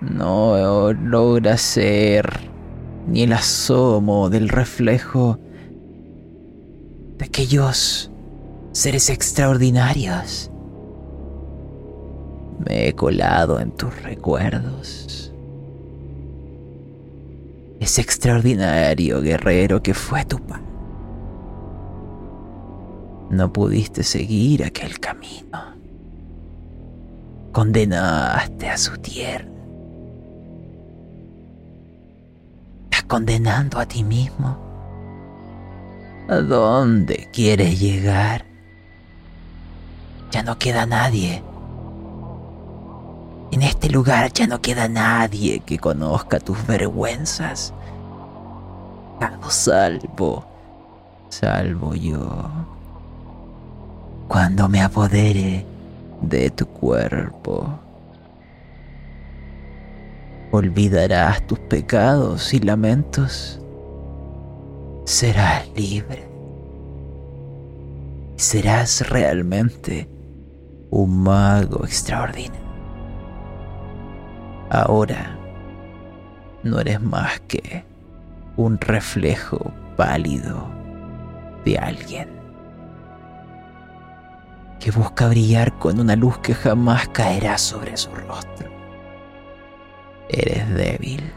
No logra ser ni el asomo del reflejo de aquellos seres extraordinarios. Me he colado en tus recuerdos. Ese extraordinario guerrero que fue tu padre no pudiste seguir aquel camino. Condenaste a su tierra. Estás condenando a ti mismo. ¿A dónde quieres llegar? Ya no queda nadie. En este lugar ya no queda nadie que conozca tus vergüenzas. salvo, salvo yo cuando me apodere de tu cuerpo. Olvidarás tus pecados y lamentos. Serás libre. Serás realmente un mago extraordinario. Ahora no eres más que un reflejo pálido de alguien que busca brillar con una luz que jamás caerá sobre su rostro. Eres débil.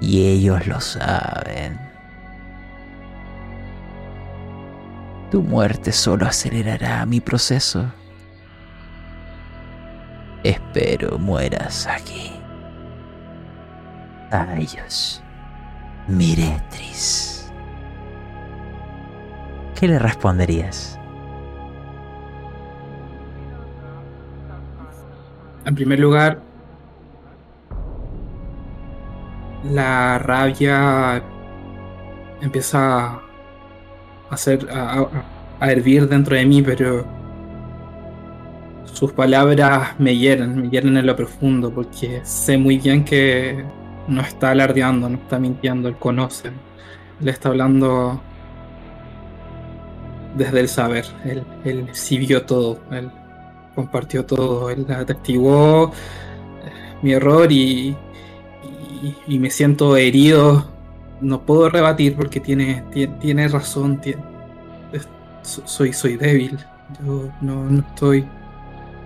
Y ellos lo saben. Tu muerte solo acelerará mi proceso. Espero mueras aquí. A ellos, Miretris. ¿qué le responderías? En primer lugar, la rabia empieza hacer, a, hervir dentro de mí, pero sus palabras me hieren, me hieren en lo profundo, porque sé muy bien que no está alardeando, no está mintiendo, él conoce, le está hablando desde el saber. Él, él sí vio todo, él compartió todo, él atestiguó eh, mi error y, y, me siento herido. No puedo rebatir porque tiene, tiene, razón, soy, soy débil. Yo no, estoy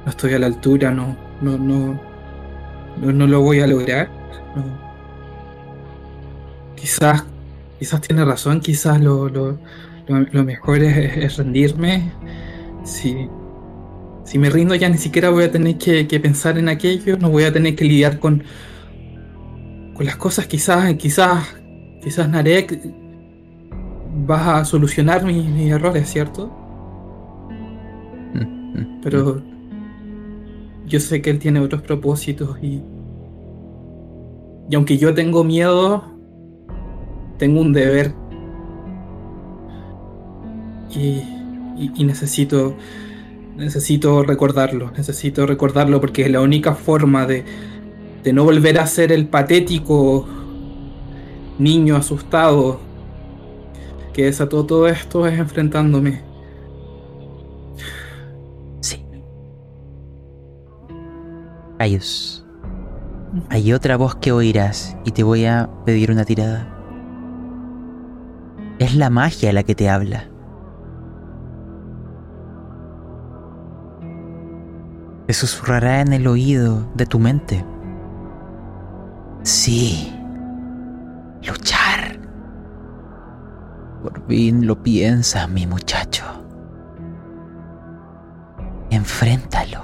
no estoy a la altura, no, no, no, no, lo voy a lograr. Quizás, quizás tiene razón, quizás lo, lo, lo, mejor es, rendirme. Si, si me rindo ya ni siquiera voy a tener que, pensar en aquello, no voy a tener que lidiar con, con las cosas. Quizás, quizás, quizás Narek vas a solucionar mis, errores, ¿cierto? Pero yo sé que él tiene otros propósitos y, y aunque yo tengo miedo, tengo un deber y, necesito, necesito recordarlo, necesito recordarlo porque la única forma de, de no volver a ser el patético niño asustado que desató todo esto es enfrentándome. Sí. Ayos. Hay otra voz que oirás y te voy a pedir una tirada. Es la magia la que te habla. te susurrará en el oído de tu mente. Sí, luchar. Por fin lo piensas, mi muchacho. Enfréntalo.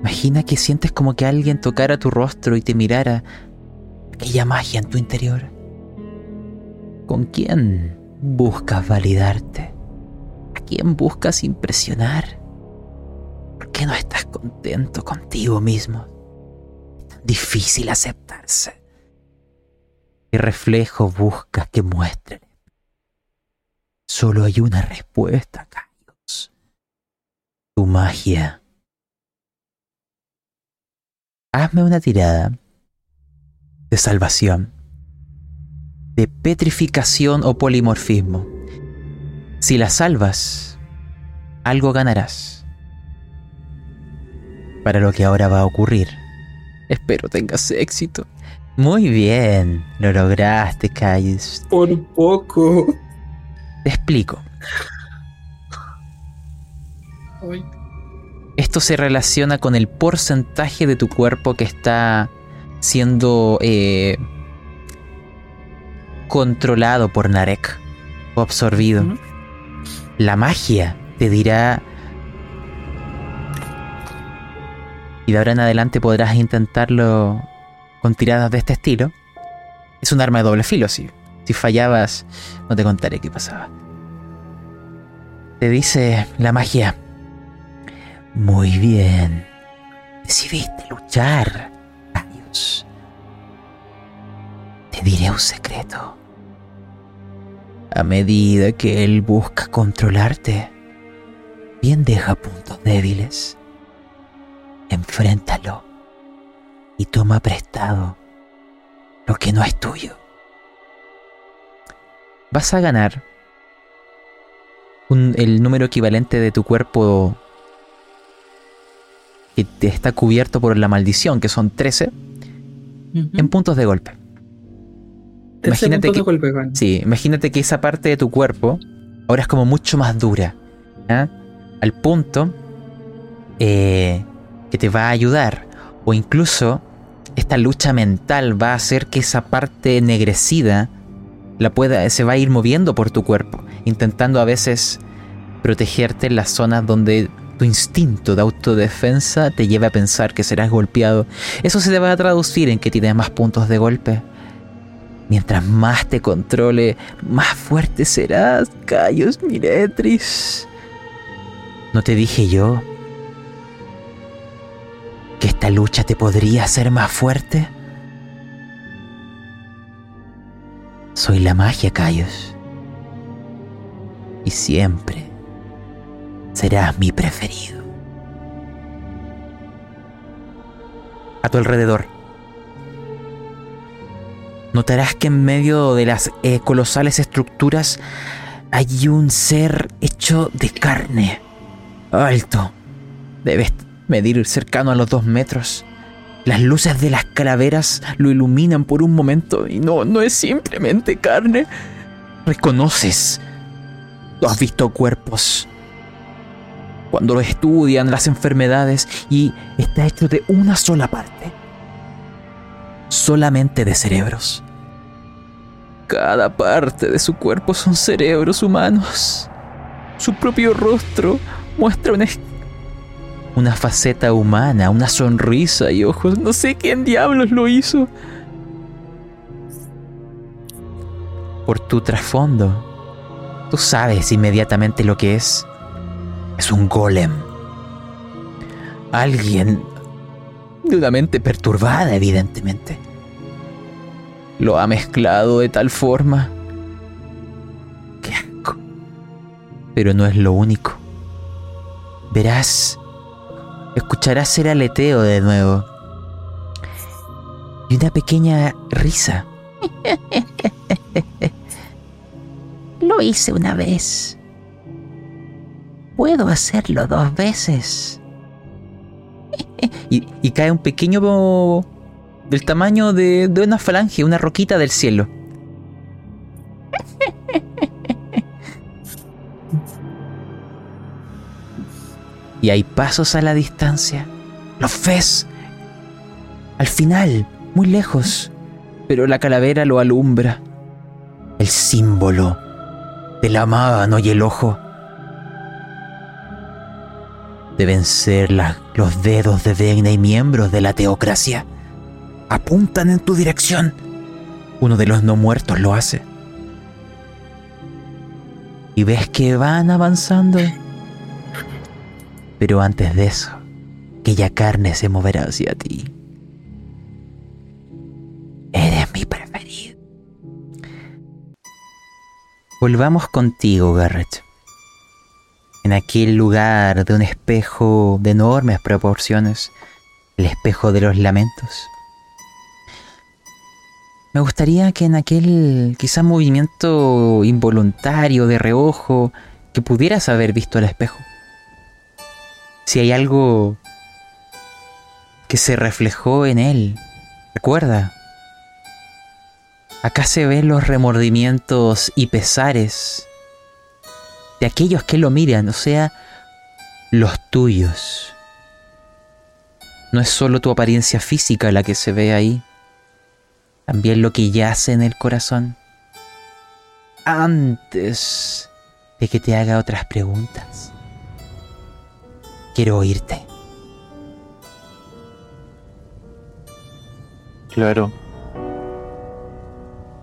Imagina que sientes como que alguien tocara tu rostro y te mirara aquella magia en tu interior. ¿Con quién buscas validarte? ¿A quién buscas impresionar? ¿Por qué no estás contento contigo mismo? Difícil aceptarse. ¿Qué reflejo buscas que muestre? Solo hay una respuesta, Carlos. Tu magia. Hazme una tirada de salvación, de petrificación o polimorfismo. Si la salvas, algo ganarás. Para lo que ahora va a ocurrir. Espero tengas éxito. Muy bien, lo lograste, Cayus. Por poco. Te explico. Ay, Esto se relaciona con el porcentaje de tu cuerpo que está siendo eh, controlado por Narek o absorbido. La magia te dirá... Y de ahora en adelante podrás intentarlo con tiradas de este estilo. Es un arma de doble filo, sí. Si fallabas, no te contaré qué pasaba. Te dice la magia. Muy bien. Decidiste luchar. Adiós. Te diré un secreto. A medida que él busca controlarte, bien deja puntos débiles. Enfréntalo y toma prestado lo que no es tuyo. Vas a ganar un- el número equivalente de tu cuerpo que te está cubierto por la maldición, que son 13, en puntos de golpe. Imagínate que- de golpe, Juan. Sí, imagínate que esa parte de tu cuerpo ahora es como mucho más dura. Al punto eh, que te va a ayudar. O incluso esta lucha mental va a hacer que esa parte ennegrecida la pueda, se va a ir moviendo por tu cuerpo, intentando a veces protegerte en las zonas donde tu instinto de autodefensa te lleva a pensar que serás golpeado. Eso se te va a traducir en que tienes más puntos de golpe. Mientras más te controle, más fuerte serás, Cayos Miretris. ¿No te dije yo que esta lucha te podría hacer más fuerte? Soy la magia, Cayos. Y siempre serás mi preferido. A tu alrededor notarás que en medio de las eh, colosales estructuras hay un ser hecho de carne, alto. Debes medir cercano a los dos metros. Las luces de las calaveras lo iluminan por un momento y no, no es simplemente carne. Reconoces. Tú has visto cuerpos. Cuando lo estudian las enfermedades y está hecho de una sola parte solamente de cerebros. Cada parte de su cuerpo son cerebros humanos. Su propio rostro muestra una, una faceta humana, una sonrisa y ojos. No sé quién diablos lo hizo. Por tu trasfondo, tú sabes inmediatamente lo que es. Es un golem. Alguien de una mente perturbada, evidentemente. Lo ha mezclado de tal forma. ¡Qué asco! Pero no es lo único. Verás, escucharás el aleteo de nuevo. Y una pequeña risa. Lo hice una vez. Puedo hacerlo dos veces. Y, cae un pequeño del tamaño de, de una falange, una roquita del cielo. Y hay pasos a la distancia. Los ves. Al final, muy lejos. Pero la calavera lo alumbra. El símbolo de la mano y el ojo. Deben ser los dedos de Vegna y miembros de la teocracia. Apuntan en tu dirección. Uno de los no muertos lo hace. Y ves que van avanzando. Pero antes de eso, aquella carne se moverá hacia ti. Eres mi preferido. Volvamos contigo, Garrett. En aquel lugar de un espejo de enormes proporciones, el espejo de los lamentos. Me gustaría que en aquel quizá movimiento involuntario de reojo que pudieras haber visto al espejo. Si hay algo que se reflejó en él, recuerda, acá se ven los remordimientos y pesares de aquellos que lo miran, o sea, los tuyos. No es solo tu apariencia física la que se ve ahí, también lo que yace en el corazón. Antes de que te haga otras preguntas, quiero oírte. Claro.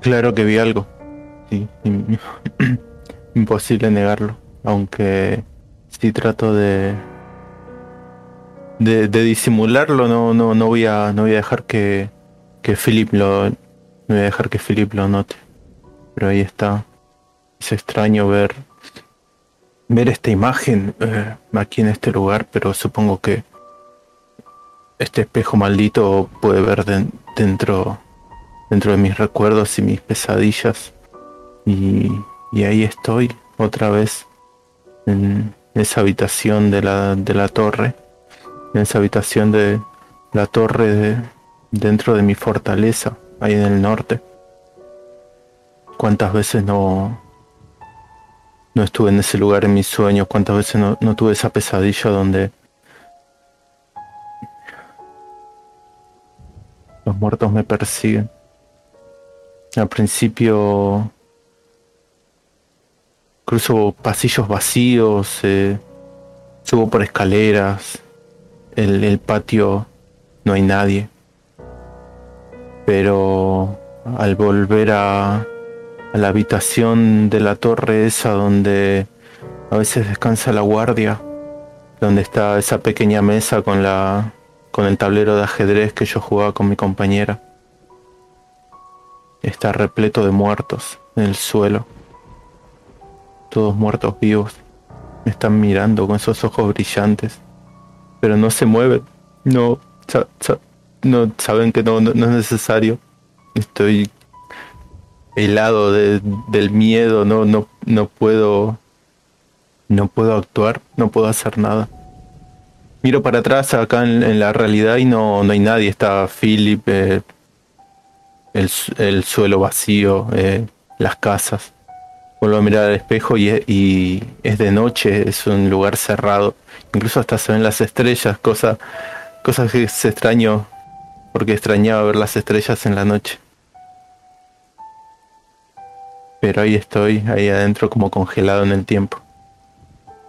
Claro que vi algo. Sí. im- Imposible negarlo. Aunque sí trato de. De, de disimularlo, no, no, no voy a. no voy a dejar que. que Philip lo. no voy a dejar que Philip lo note. Pero ahí está. Es extraño ver. Ver esta imagen eh, aquí en este lugar, pero supongo que este espejo maldito puede ver den- dentro dentro de mis recuerdos y mis pesadillas. Y, y ahí estoy otra vez en esa habitación de la, de la torre en esa habitación de la torre de- dentro de mi fortaleza ahí en el norte. Cuántas veces no no estuve en ese lugar en mis sueños cuántas veces no, no tuve esa pesadilla donde Los muertos me persiguen. Al principio cruzo pasillos vacíos, eh, subo por escaleras, el, el patio no hay nadie. Pero al volver a, a la habitación de la torre esa donde a veces descansa la guardia, donde está esa pequeña mesa con la con el tablero de ajedrez que yo jugaba con mi compañera. Está repleto de muertos en el suelo. Todos muertos vivos. Me están mirando con esos ojos brillantes. Pero no se mueven. No, no saben que no, no, no es necesario. Estoy helado de- del miedo. No, no, no puedo. No puedo actuar. No puedo hacer nada. Miro para atrás acá en, la realidad y no, no hay nadie. Está Philip, eh, el, el suelo vacío, eh, las casas. Vuelvo a mirar al espejo y, es- y es de noche, es un lugar cerrado. Incluso hasta se ven las estrellas, cosa, cosas que es extraño porque extrañaba ver las estrellas en la noche. Pero ahí estoy, ahí adentro como congelado en el tiempo.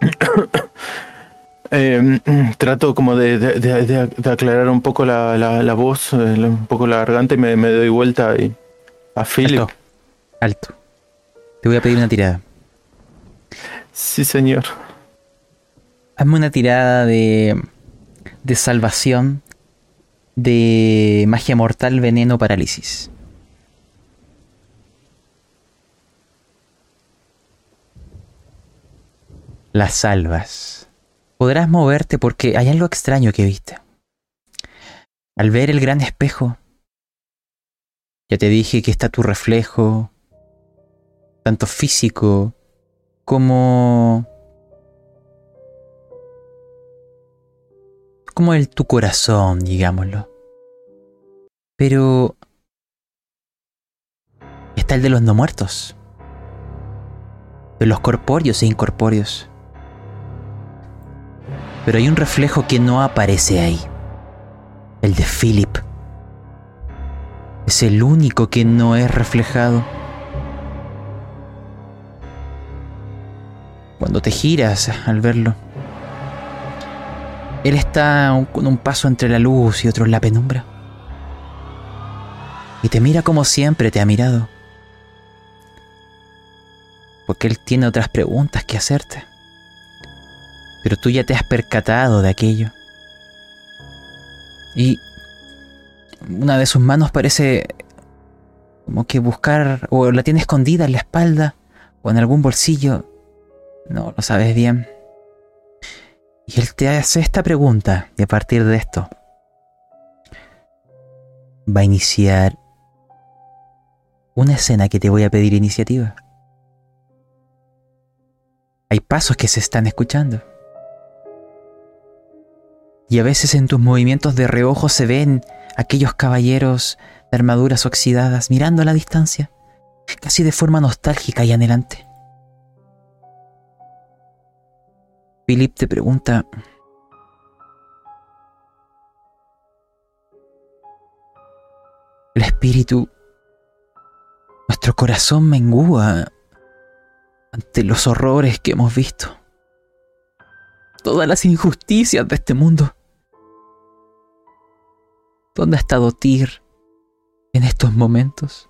Eh, trato como de, de- de- de- de aclarar un poco la, la- la voz, eh, un poco la garganta y me, me doy vuelta y a Philip. Alto. Alto. Te voy a pedir una tirada. Sí, señor. Hazme una tirada de, de salvación de magia mortal, veneno, parálisis. La salvas. Podrás moverte porque hay algo extraño que viste. Al ver el gran espejo, ya te dije que está tu reflejo, tanto físico como como el tu corazón, digámoslo. Pero está el de los no muertos, de los corpóreos e incorpóreos. Pero hay un reflejo que no aparece ahí, el de Philip. Es el único que no es reflejado. Cuando te giras al verlo, Él está con un paso entre la luz y otro en la penumbra. Y te mira como siempre te ha mirado. Porque él tiene otras preguntas que hacerte. Pero tú ya te has percatado de aquello. Y una de sus manos parece como que buscar o la tiene escondida en la espalda o en algún bolsillo. No lo sabes bien. Y él te hace esta pregunta y a partir de esto va a iniciar una escena que te voy a pedir iniciativa. Hay pasos que se están escuchando. Y a veces en tus movimientos de reojo se ven aquellos caballeros de armaduras oxidadas mirando a la distancia, casi de forma nostálgica y anhelante. Philip te pregunta, el espíritu, nuestro corazón mengúa ante los horrores que hemos visto, todas las injusticias de este mundo. ¿Dónde ha estado Tyr en estos momentos?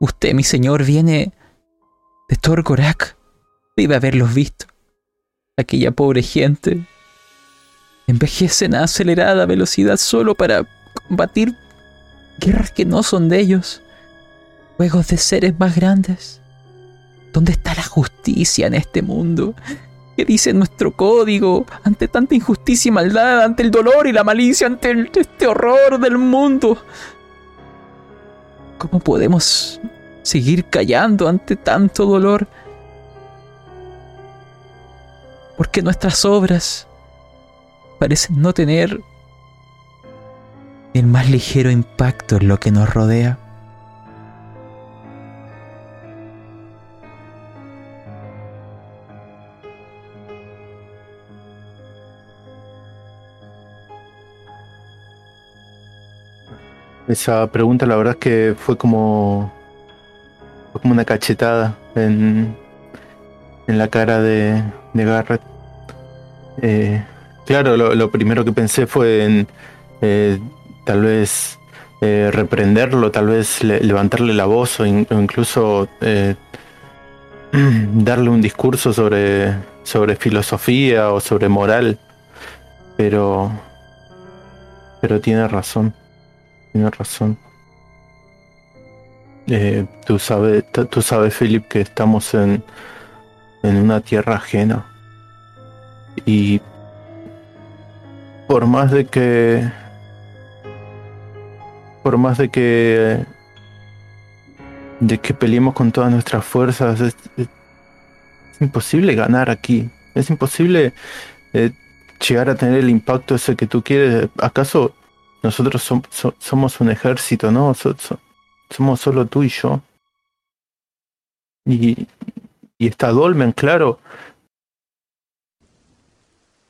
Usted, mi señor, viene de Torgorak. Debe haberlos visto. Aquella pobre gente. Envejecen a acelerada velocidad solo para combatir guerras que no son de ellos. Juegos de seres más grandes. ¿Dónde está la justicia en este mundo? ¿Qué dice nuestro código ante tanta injusticia y maldad, ante el dolor y la malicia, ante este horror del mundo? ¿Cómo podemos seguir callando ante tanto dolor? Porque nuestras obras parecen no tener el más ligero impacto en lo que nos rodea. Esa pregunta la verdad es que fue como fue como una cachetada en, en la cara de, de Garrett. Eh, claro, lo, primero que pensé fue en eh, tal vez eh, reprenderlo, tal vez le- levantarle la voz o, o incluso eh, darle un discurso sobre, sobre filosofía o sobre moral. Pero, pero tiene razón. Tiene razón. Eh, tú sabes, tú sabes, Philip, que estamos en, en una tierra ajena. Y por más de que, por más de que, de que peleemos con todas nuestras fuerzas, es imposible ganar aquí. Es imposible eh, llegar a tener el impacto ese que tú quieres. ¿Acaso nosotros som- so- somos un ejército, ¿no? So- so- somos solo tú y yo. Y, y está Dolmen, claro.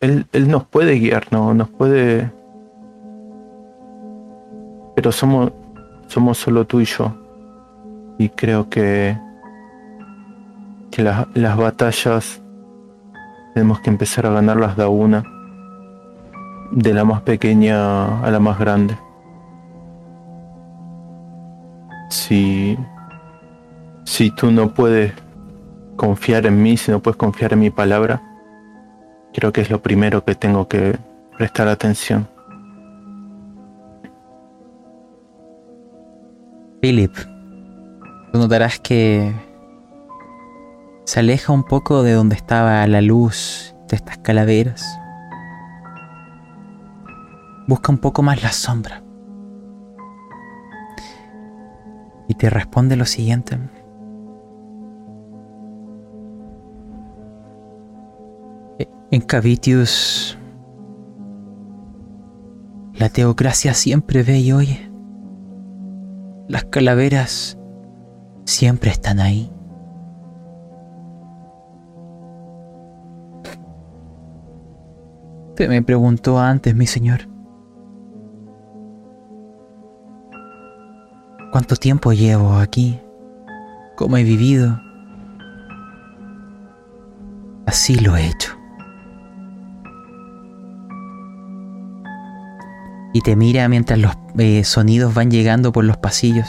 Él, él nos puede guiar, ¿no? Nos puede... Pero somos, somos solo tú y yo. Y creo que, que las, las batallas tenemos que empezar a ganarlas de una de la más pequeña a la más grande. Si, si tú no puedes confiar en mí, si no puedes confiar en mi palabra, creo que es lo primero que tengo que prestar atención. Philip, tú notarás que se aleja un poco de donde estaba la luz de estas calaveras. Busca un poco más la sombra. Y te responde lo siguiente. En Cavitius, la teocracia siempre ve y oye. Las calaveras siempre están ahí. Usted me preguntó antes, mi señor. ¿Cuánto tiempo llevo aquí? ¿Cómo he vivido? Así lo he hecho. Y te mira mientras los eh, sonidos van llegando por los pasillos.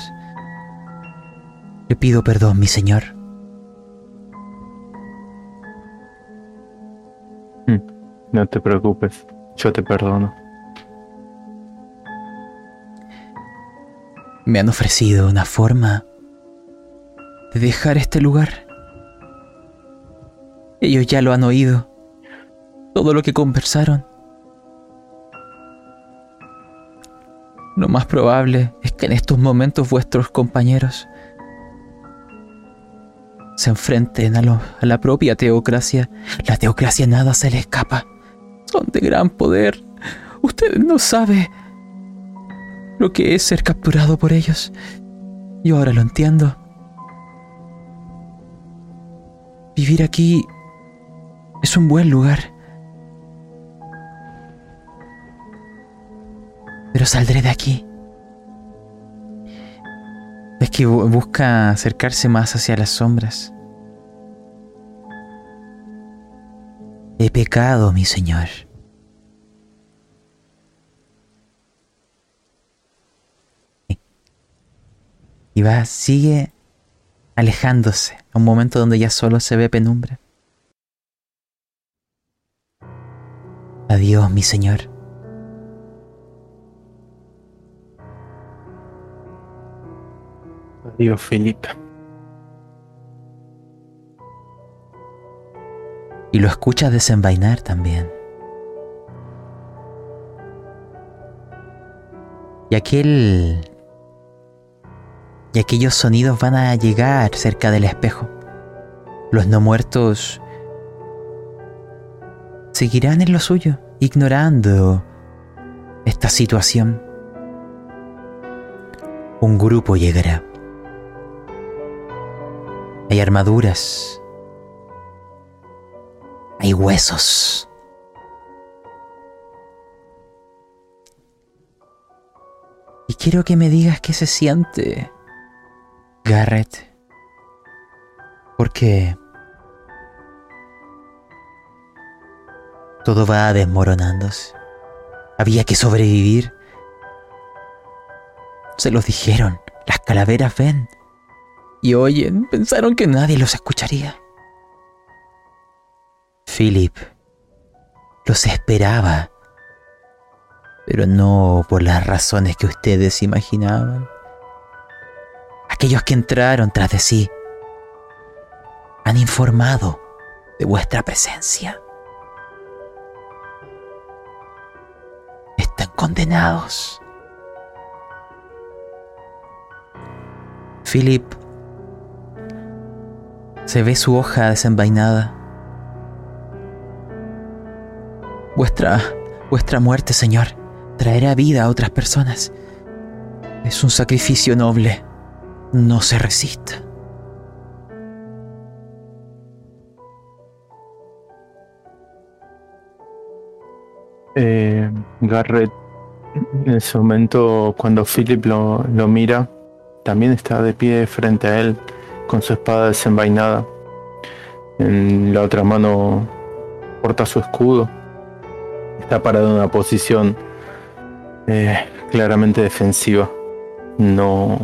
Le pido perdón, mi señor. Mm, no te preocupes, yo te perdono. Me han ofrecido una forma de dejar este lugar. Ellos ya lo han oído. Todo lo que conversaron. Lo más probable es que en estos momentos vuestros compañeros se enfrenten a, la propia teocracia. La teocracia nada se le escapa. Son de gran poder. Usted no sabe lo que es ser capturado por ellos. Yo ahora lo entiendo. Vivir aquí es un buen lugar. Pero saldré de aquí. Es que bu- busca acercarse más hacia las sombras. He pecado, mi señor. Y va, sigue alejándose a un momento donde ya solo se ve penumbra. Adiós, mi señor. Adiós, Felipe. Y lo escuchas desenvainar también. Y aquel... Y aquellos sonidos van a llegar cerca del espejo. Los no muertos seguirán en lo suyo, ignorando esta situación. Un grupo llegará. Hay armaduras. Hay huesos. Y quiero que me digas qué se siente, Garrett. Porque todo va desmoronándose. Había que sobrevivir. Se los dijeron. Las calaveras ven. Y oyen. Pensaron que nadie los escucharía. Philip los esperaba, pero no por las razones que ustedes imaginaban. Aquellos que entraron tras de sí han informado de vuestra presencia. Están condenados. Philip se ve su hoja desenvainada. Vuestra, vuestra muerte, Señor, traerá vida a otras personas. Es un sacrificio noble. No se resista. Eh, Garrett, en ese momento, cuando Philip lo, lo mira, también está de pie frente a él, con su espada desenvainada. En la otra mano porta su escudo. Está parado en una posición eh, claramente defensiva. No,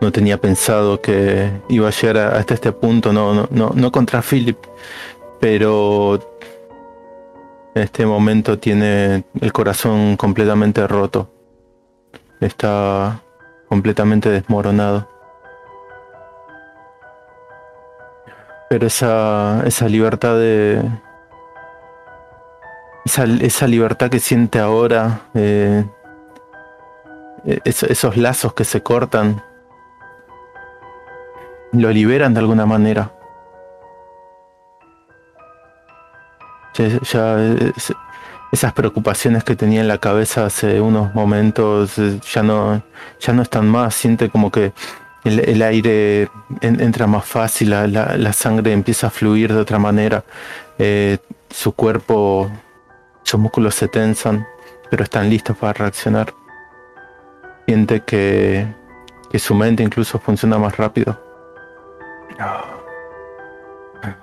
no tenía pensado que iba a llegar hasta este punto, no, no, no, contra Philip, pero en este momento tiene el corazón completamente roto. Está completamente desmoronado. Pero esa, esa libertad de... Esa, esa libertad que siente ahora, eh, es- esos lazos que se cortan, lo liberan de alguna manera. Ya, ya es- esas preocupaciones que tenía en la cabeza hace unos momentos eh, ya no, ya no están más. Siente como que el, aire en- entra más fácil, la, la- la sangre empieza a fluir de otra manera. eh, su cuerpo, sus músculos se tensan, pero están listos para reaccionar. Siente que, que su mente incluso funciona más rápido.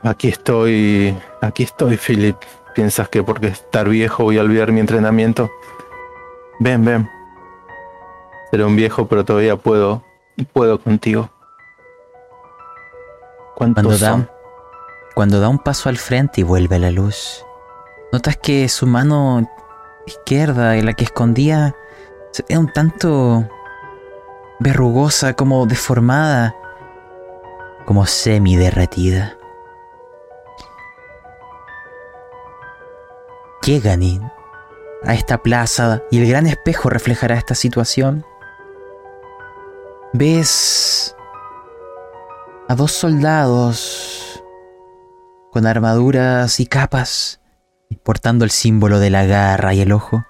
Aquí estoy, aquí estoy, Philip. ¿Piensas que porque estar viejo voy a olvidar mi entrenamiento? Ven, ven. Seré un viejo, pero todavía puedo, puedo contigo. Cuando ¿Cuántos da, son? cuando da un paso al frente y vuelve a la luz, notas que su mano izquierda, en la que escondía, ve un tanto verrugosa, como deformada, como semi derretida. Llegan y- a esta plaza y el gran espejo reflejará esta situación. Ves a dos soldados con armaduras y capas, portando el símbolo de la garra y el ojo.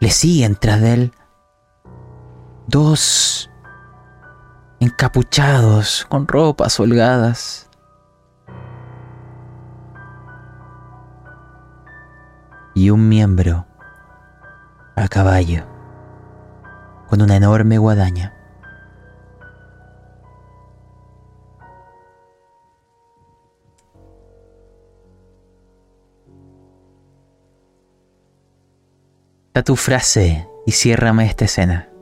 Le siguen tras de él dos encapuchados con ropas holgadas. Y un miembro a caballo con una enorme guadaña. Da tu frase y ciérrame esta escena.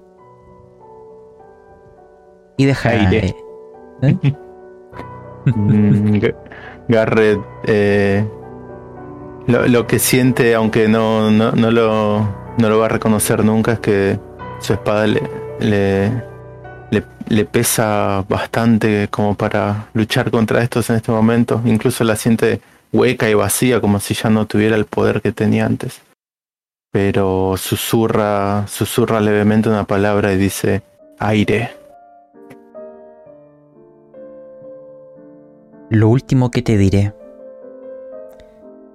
Y deja. Aire. ¿Eh? Mm, Garrett, eh, lo, lo que siente, aunque no, no, no lo, no lo va a reconocer nunca, es que su espada le, le, le- le pesa bastante como para luchar contra estos en este momento. Incluso la siente hueca y vacía, como si ya no tuviera el poder que tenía antes. Pero susurra, susurra levemente una palabra y dice aire. Lo último que te diré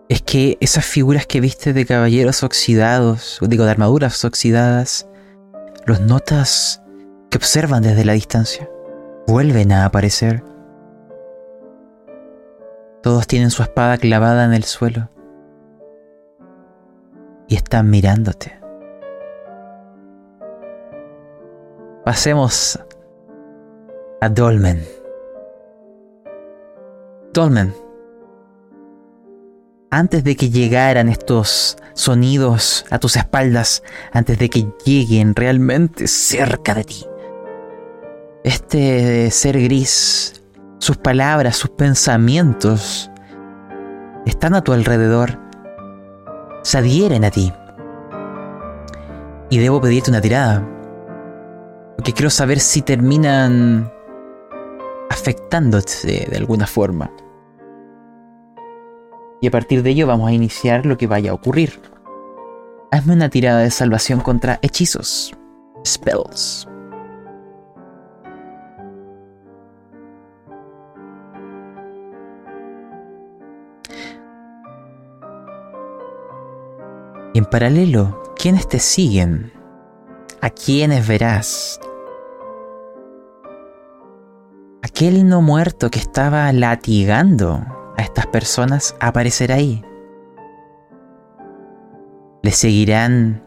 es que esas figuras que viste de caballeros oxidados, digo de armaduras oxidadas, los notas que observan desde la distancia. Vuelven a aparecer. Todos tienen su espada clavada en el suelo. Y están mirándote. Pasemos a Dolmen. Antes de que llegaran estos sonidos a tus espaldas, antes de que lleguen realmente cerca de ti, este ser gris, sus palabras, sus pensamientos, están a tu alrededor, se adhieren a ti. Y debo pedirte una tirada, porque quiero saber si terminan afectándote de alguna forma. Y a partir de ello vamos a iniciar lo que vaya a ocurrir. Hazme una tirada de salvación contra hechizos. Spells. Y en paralelo, ¿quiénes te siguen? ¿A quiénes verás? Aquel no muerto que estaba latigando a estas personas aparecerá ahí. Le seguirán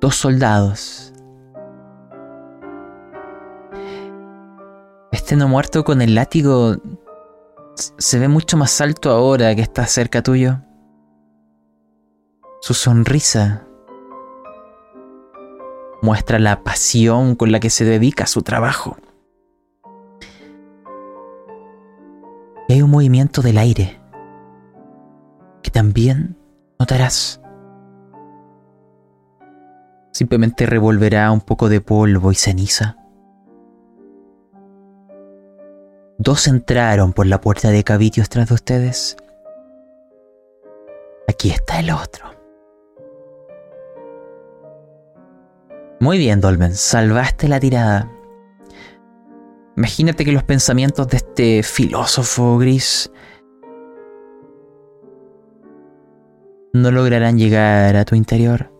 dos soldados. Este no muerto con el látigo se ve mucho más alto ahora que está cerca tuyo. Su sonrisa muestra la pasión con la que se dedica a su trabajo. Y hay un movimiento del aire que también notarás. Simplemente revolverá un poco de polvo y ceniza. Dos entraron por la puerta de Cavitios tras de ustedes. Aquí está el otro. Muy bien, Dolmen, salvaste la tirada. Imagínate que los pensamientos de este filósofo gris no lograrán llegar a tu interior.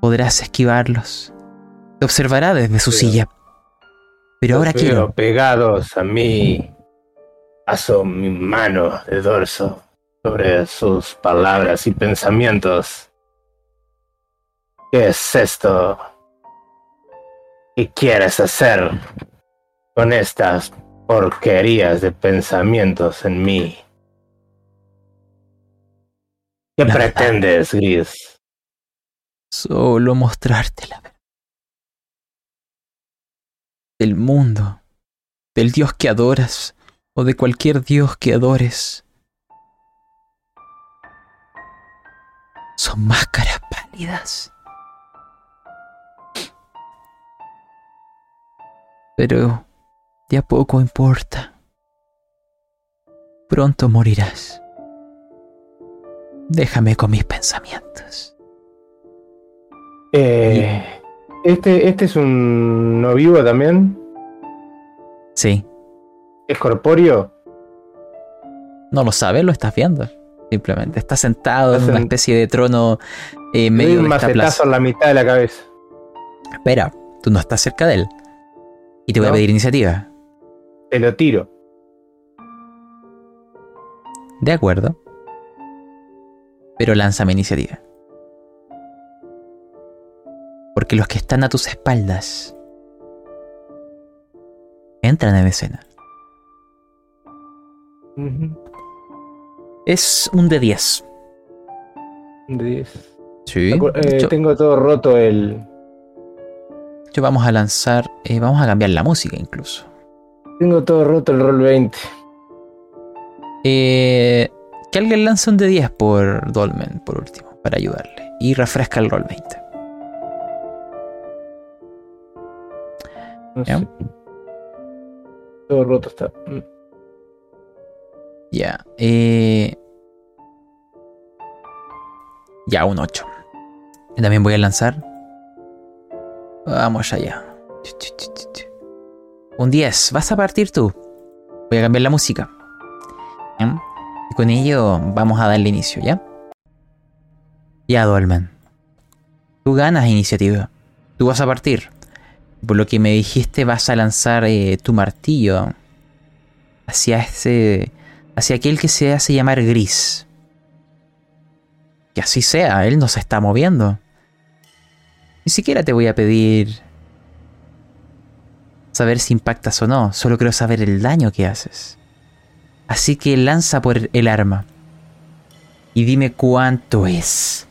Podrás esquivarlos. Te observará desde su Pero- silla. Pero ahora quiero. pegados a mí. Paso mi mano de dorso sobre sus palabras y pensamientos. ¿Qué es esto? ¿Qué quieres hacer con estas porquerías de pensamientos en mí? ¿Qué pretendes, Gris? Solo mostrarte la verdad. Del mundo, del Dios que adoras, o de cualquier Dios que adores. Son máscaras pálidas. Pero ya poco importa. Pronto morirás. Déjame con mis pensamientos. Eh, este, este es un no vivo también. Sí, ¿Es corpóreo? no lo sabes, lo estás viendo. Simplemente está sentado en una especie de trono eh, medio un de esta macetazo en la mitad de la cabeza. Espera, tú no estás cerca de él. Y te voy a pedir iniciativa. Te lo tiro. De acuerdo. Pero lánzame iniciativa. Porque los que están a tus espaldas entran en escena. Es un de 10. De 10. Sí. Eh, tengo todo roto el. hecho, vamos a lanzar. eh, vamos a cambiar la música incluso. Tengo todo roto el roll 20. Eh, que alguien lance un de 10 por Dolmen, por último, para ayudarle. Y refresca el roll 20. No Ya. sé. Todo roto está. Mm. Ya. eh, ya, un 8. Y también voy a lanzar. Vamos allá. Chu, chu, chu. Un 10. Vas a partir tú. Voy a cambiar la música. Y con ello vamos a darle inicio, ¿ya? Ya, Dolmen. Tú ganas iniciativa. Tú vas a partir. Por lo que me dijiste, vas a lanzar eh, tu martillo hacia ese hacia aquel que se hace llamar gris. Que así sea, él no se está moviendo. Ni siquiera te voy a pedir saber si impactas o no, solo quiero saber el daño que haces. Así que lanza por el arma y dime cuánto es.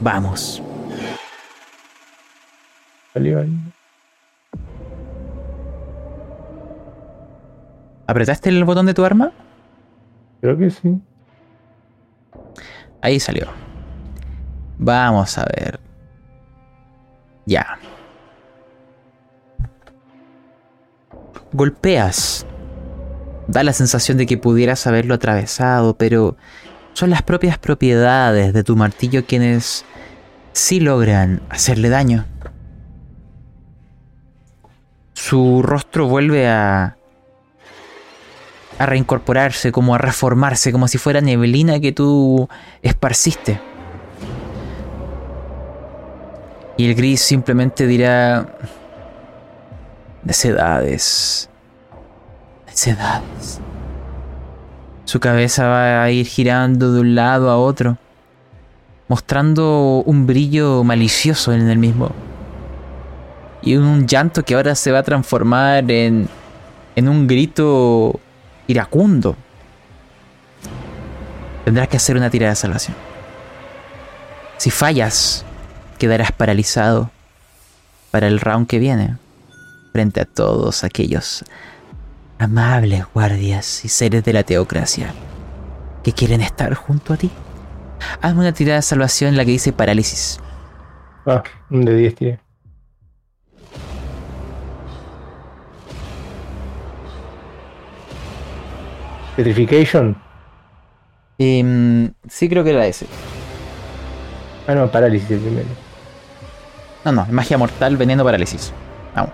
Vamos. ¿Apretaste el botón de tu arma? Creo que sí. Ahí salió. Vamos a ver. Ya. Golpeas. Da la sensación de que pudieras haberlo atravesado, pero son las propias propiedades de tu martillo quienes sí logran hacerle daño. Su rostro vuelve a a reincorporarse, como a reformarse, como si fuera neblina que tú esparciste. Y el gris simplemente dirá... Necedades. Necedades. Su cabeza va a ir girando de un lado a otro, mostrando un brillo malicioso en el mismo. Y un llanto que ahora se va a transformar en, en un grito iracundo. Tendrás que hacer una tirada de salvación. Si fallas, quedarás paralizado para el round que viene, frente a todos aquellos amables guardias y seres de la teocracia que quieren estar junto a ti. Hazme una tirada de salvación en la que dice parálisis. Ah, un de 10 tiré. Petrification. Em, sí, creo que era ese. Ah, no, parálisis el primero. No, no, magia mortal, veneno, parálisis. Vamos.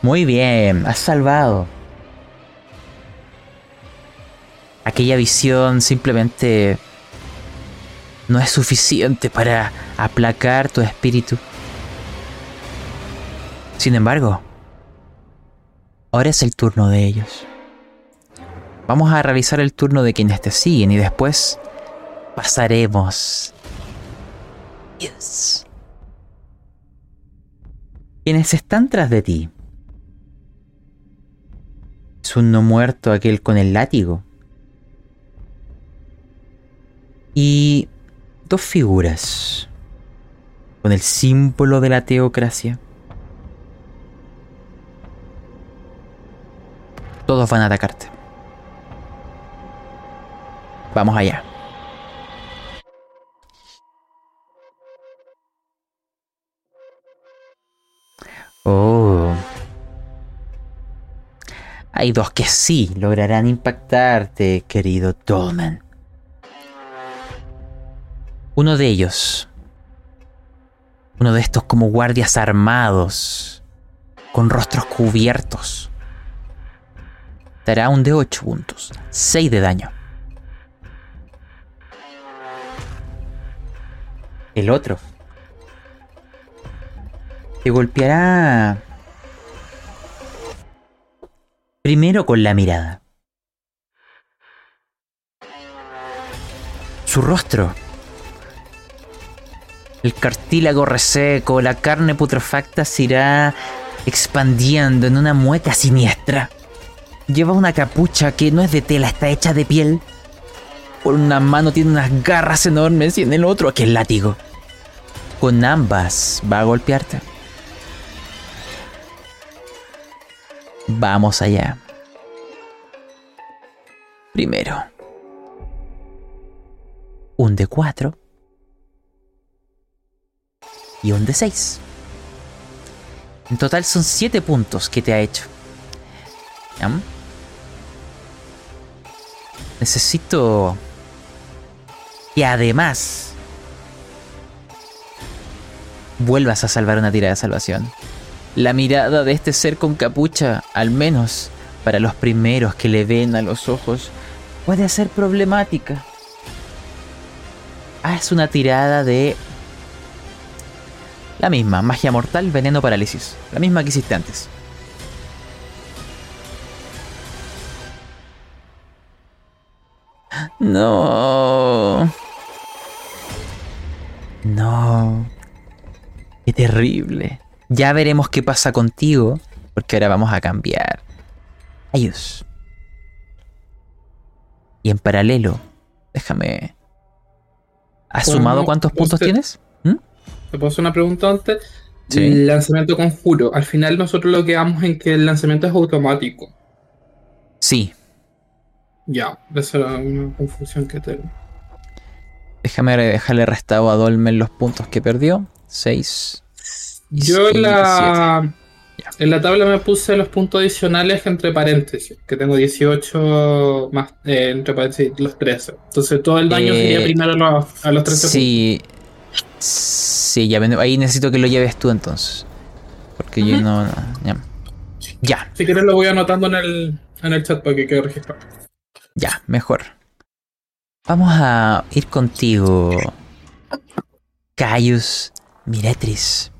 Muy bien, has salvado. Aquella visión simplemente no es suficiente para aplacar tu espíritu. Sin embargo, ahora es el turno de ellos. Vamos a realizar el turno de quienes te siguen y después pasaremos. Dios. Quienes están tras de ti. Es un no muerto aquel con el látigo. Y dos figuras con el símbolo de la teocracia. Todos van a atacarte. Vamos allá. Oh. Hay dos que sí lograrán impactarte, querido Dolman. Uno de ellos, uno de estos como guardias armados, con rostros cubiertos, dará un de 8 puntos, 6 de daño. El otro te golpeará primero con la mirada. Su rostro. El cartílago reseco, la carne putrefacta se irá expandiendo en una mueca siniestra. Lleva una capucha que no es de tela, está hecha de piel. Por una mano tiene unas garras enormes y en el otro aquel látigo. Con ambas va a golpearte. Vamos allá. Primero. Un de 4. Y un de 6. En total son 7 puntos que te ha hecho. Necesito que además vuelvas a salvar una tira de salvación. La mirada de este ser con capucha, al menos para los primeros que le ven a los ojos, puede ser problemática. Haz una tirada de... La misma, magia mortal, veneno, parálisis. La misma que hiciste antes. No. No. Qué terrible. Ya veremos qué pasa contigo, porque ahora vamos a cambiar. Ayus. Y en paralelo, déjame. ¿Has Bueno, sumado cuántos puntos tienes? ¿Mm? ¿Te puedo hacer una pregunta antes? Sí. El lanzamiento conjuro. Al final nosotros lo quedamos en que el lanzamiento es automático. Sí. Ya, esa era una confusión que tengo. Déjame dejarle restado a Dolmen los puntos que perdió. 6. Yo en la, en la tabla me puse los puntos adicionales entre paréntesis, que tengo 18 más eh, entre paréntesis los 13. Entonces todo el daño Eh, sería primero a los, a los 13 Sí. Sí, ya ahí necesito que lo lleves tú entonces. Porque yo no. no, ya. Ya, puntos. Si quieres lo voy anotando en el, en el chat para que quede registrado. ya, mejor. Vamos a ir contigo. Caius Miretris.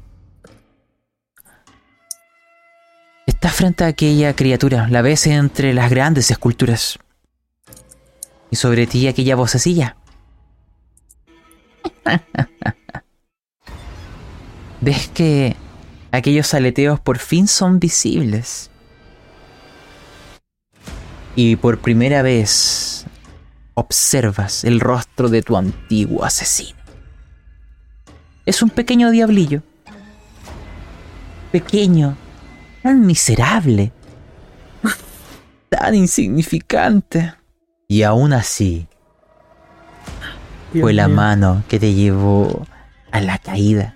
Estás frente a aquella criatura, la ves entre las grandes esculturas. Y sobre ti aquella vocecilla. Ves que aquellos aleteos por fin son visibles. Y por primera vez observas el rostro de tu antiguo asesino. Es un pequeño diablillo. Pequeño, tan miserable, tan insignificante. Y aún así, fue la mano que te llevó a la caída.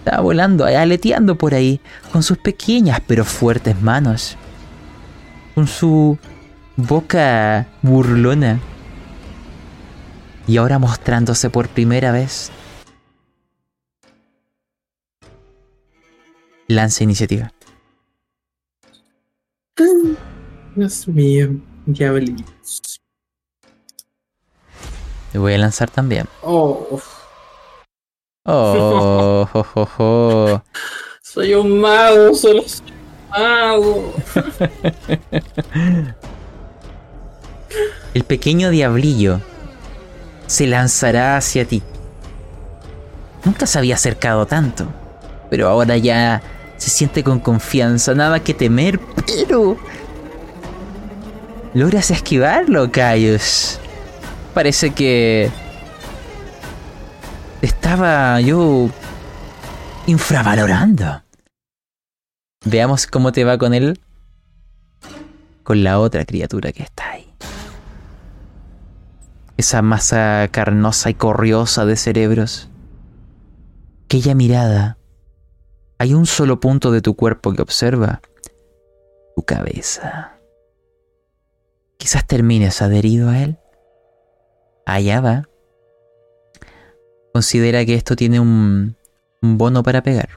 Estaba volando, aleteando por ahí, con sus pequeñas pero fuertes manos. Con su boca burlona. Y ahora mostrándose por primera vez. Lanza iniciativa. Dios mío, diablitos. Te voy a lanzar también. Oh, Oh, jo, jo, jo. soy un mago, solo soy un mago. El pequeño diablillo se lanzará hacia ti. Nunca se había acercado tanto. Pero ahora ya se siente con confianza, nada que temer, pero... Logras esquivarlo, Caius. Parece que... Estaba yo infravalorando. Veamos cómo te va con él. Con la otra criatura que está ahí. Esa masa carnosa y corriosa de cerebros. Aquella mirada. Hay un solo punto de tu cuerpo que observa. Tu cabeza. Quizás termines adherido a él. Allá va. Considera que esto tiene un, un bono para pegar.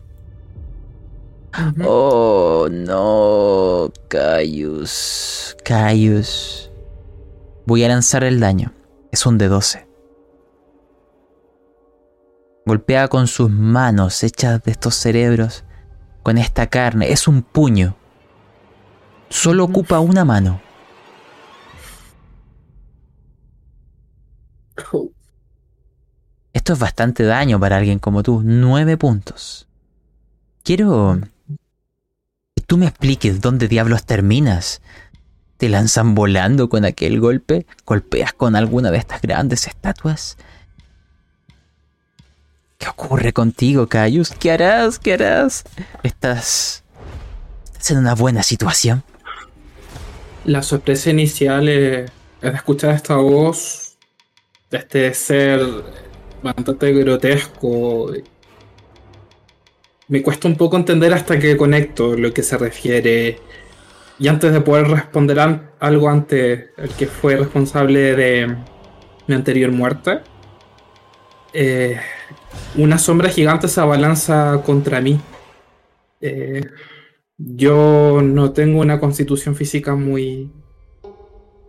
Oh, no, Caius. Caius. Voy a lanzar el daño. Es un de 12. Golpea con sus manos hechas de estos cerebros, con esta carne. Es un puño. Solo ocupa una mano. Esto es bastante daño para alguien como tú. Nueve puntos. Quiero que tú me expliques dónde diablos terminas. ¿Te lanzan volando con aquel golpe? ¿Golpeas con alguna de estas grandes estatuas? ¿Qué ocurre contigo, Cayus? ¿Qué harás? ¿Qué harás? ¿Estás, estás en una buena situación? La sorpresa inicial es, es escuchar esta voz de este ser bastante grotesco. Me cuesta un poco entender hasta que conecto lo que se refiere. Y antes de poder responder algo ante el que fue responsable de mi anterior muerte, eh, una sombra gigante se abalanza contra mí. Eh, yo no tengo una constitución física muy,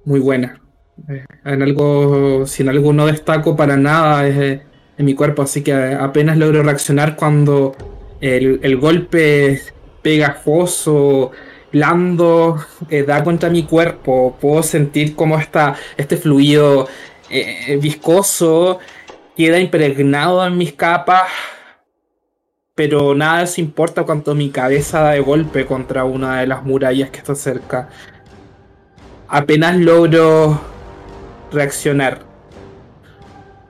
muy buena. Eh, en algo, si en algo no destaco para nada en mi cuerpo, así que apenas logro reaccionar cuando el, el golpe pegajoso, blando, eh, da contra mi cuerpo. Puedo sentir cómo está este fluido eh, viscoso queda impregnado en mis capas, pero nada se importa cuando mi cabeza da de golpe contra una de las murallas que está cerca. Apenas logro reaccionar.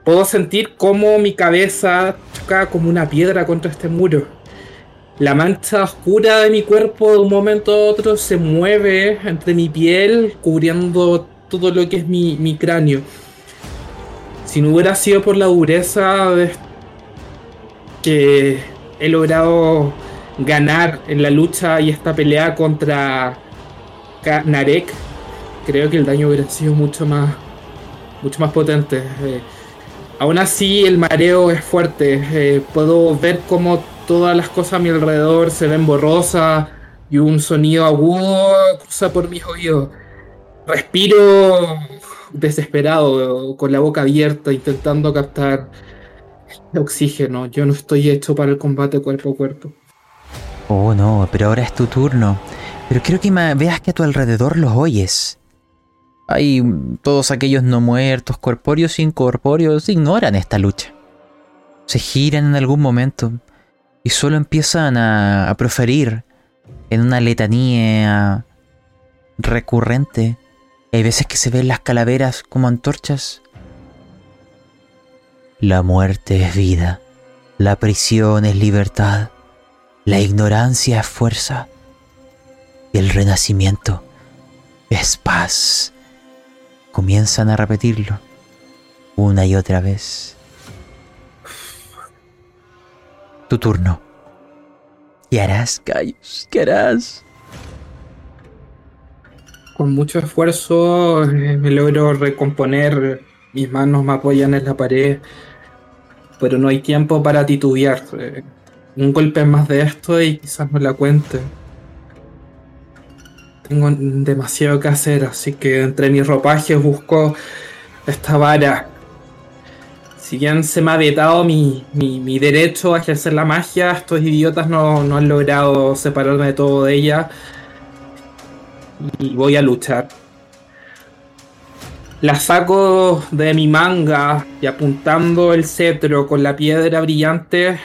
Puedo sentir cómo mi cabeza choca como una piedra contra este muro. La mancha oscura de mi cuerpo de un momento a otro se mueve entre mi piel, cubriendo todo lo que es mi, mi cráneo. Si no hubiera sido por la dureza de que he logrado ganar en la lucha y esta pelea contra Narek, creo que el daño hubiera sido mucho más mucho más potente. Eh, aún así, el mareo es fuerte. Eh, puedo ver cómo todas las cosas a mi alrededor se ven borrosas y un sonido agudo cruza por mis oídos. Respiro desesperado, con la boca abierta, intentando captar oxígeno. Yo no estoy hecho para el combate cuerpo a cuerpo. Oh, no, pero ahora es tu turno. Pero quiero que veas que a tu alrededor los oyes. Hay todos aquellos no muertos, corpóreos e incorpóreos, ignoran esta lucha. Se giran en algún momento y solo empiezan a, proferir en una letanía recurrente. Hay veces que se ven las calaveras como antorchas. La muerte es vida, la prisión es libertad, la ignorancia es fuerza y el renacimiento es paz comienzan a repetirlo una y otra vez. Tu turno. ¿Qué harás, Cayus? ¿Qué harás? Con mucho esfuerzo eh, me logro recomponer, mis manos me apoyan en la pared, pero no hay tiempo para titubear. Eh, un golpe más de esto y quizás no la cuente. Tengo demasiado que hacer, así que entre mis ropajes busco esta vara. Si bien se me ha vetado mi, mi, mi derecho a ejercer la magia, estos idiotas no, no, han logrado separarme de todo de ella. Y voy a luchar. La saco de mi manga y apuntando el cetro con la piedra brillante,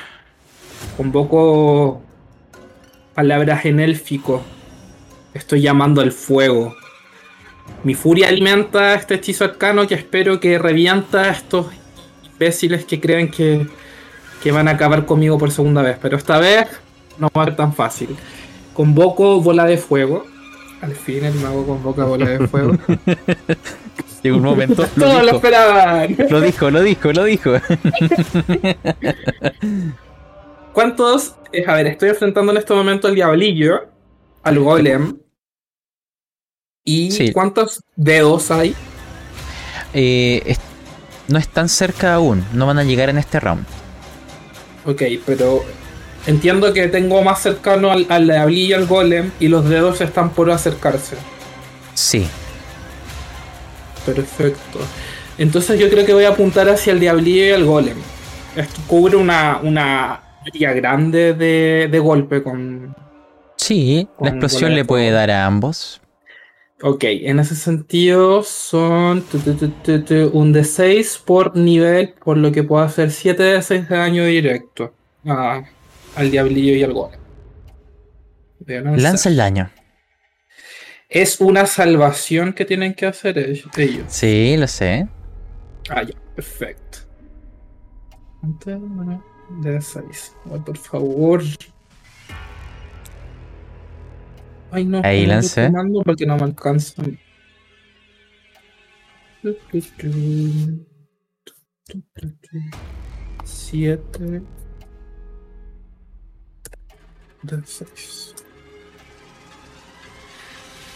Convoco palabras en élfico. Estoy llamando al fuego. Mi furia alimenta este hechizo arcano que espero que revienta estos imbéciles que creen que, que van a acabar conmigo por segunda vez. Pero esta vez no va a ser tan fácil. Convoco bola de fuego. Al fin el mago convoca bola de fuego. Llegó un momento. Lo Todos lo dijo, esperaban. lo dijo, lo dijo, lo dijo. ¿Cuántos? eh, a ver, estoy enfrentando en este momento al diablillo, al golem. ¿Y Sí. cuántos dedos hay? Eh, no están cerca aún, no van a llegar en este round. Ok, pero entiendo que tengo más cercano al, al diablillo y al golem y los dedos están por acercarse. Sí, Perfecto. Entonces yo creo que voy a apuntar hacia el diablillo y el golem. Esto cubre una, una área grande de, de golpe con... sí, Con la explosión le puede dar a ambos. Ok, en ese sentido son tu, tu, tu, un D6 por nivel, por lo que puedo hacer 7 de 6 de daño directo a- al diablillo y al golem. Lanza el daño. Es una salvación que tienen que hacer ellos. Sí, lo sé. Ah, ya, perfecto. D6. Ay, por favor. Ay, no. Ahí no lancé. Porque no me alcanza. Siete. D6.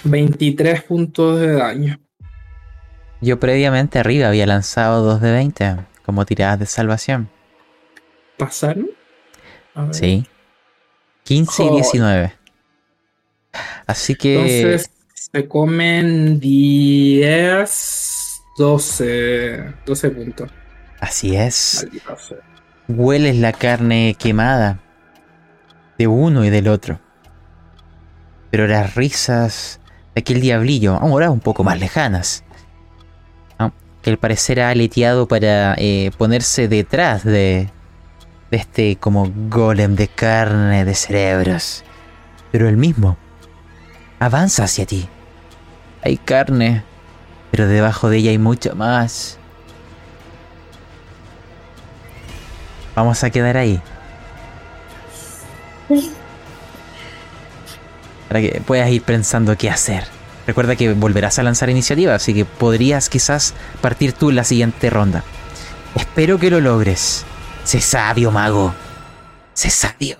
23 puntos de daño. Yo previamente arriba había lanzado 2 de 20 como tiradas de salvación. ¿Pasaron? Sí. 15 y Joder. 19. Así que Entonces se comen 10, 12, 12 puntos. así es. Hueles la carne quemada de uno y del otro. Pero las risas de aquel diablillo, ahora un poco más lejanas, ¿no? que al parecer ha aleteado para eh, ponerse detrás de, de este como golem de carne de cerebros. Pero el mismo avanza hacia ti. Hay carne, pero debajo de ella hay mucho más. Vamos a quedar ahí. Para que puedas ir pensando qué hacer. Recuerda que volverás a lanzar iniciativa, así que podrías quizás partir tú en la siguiente ronda. Espero que lo logres. Sé sabio, mago. Sé sabio.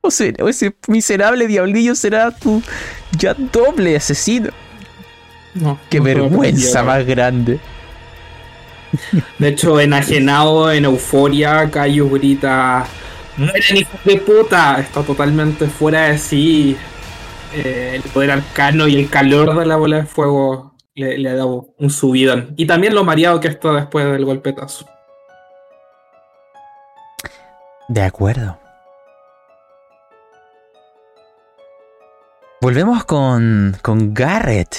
O, sea, o ese miserable diablillo será tu ya doble asesino. No, Qué no vergüenza más grande. De hecho, enajenado, en euforia, Cayo grita: ¡Mueren hijos de puta! Está totalmente fuera de sí. Eh, el poder arcano y el calor de la bola de fuego le, le ha dado un subidón. Y también lo mareado que está después del golpetazo. De acuerdo. Volvemos con, con Garrett.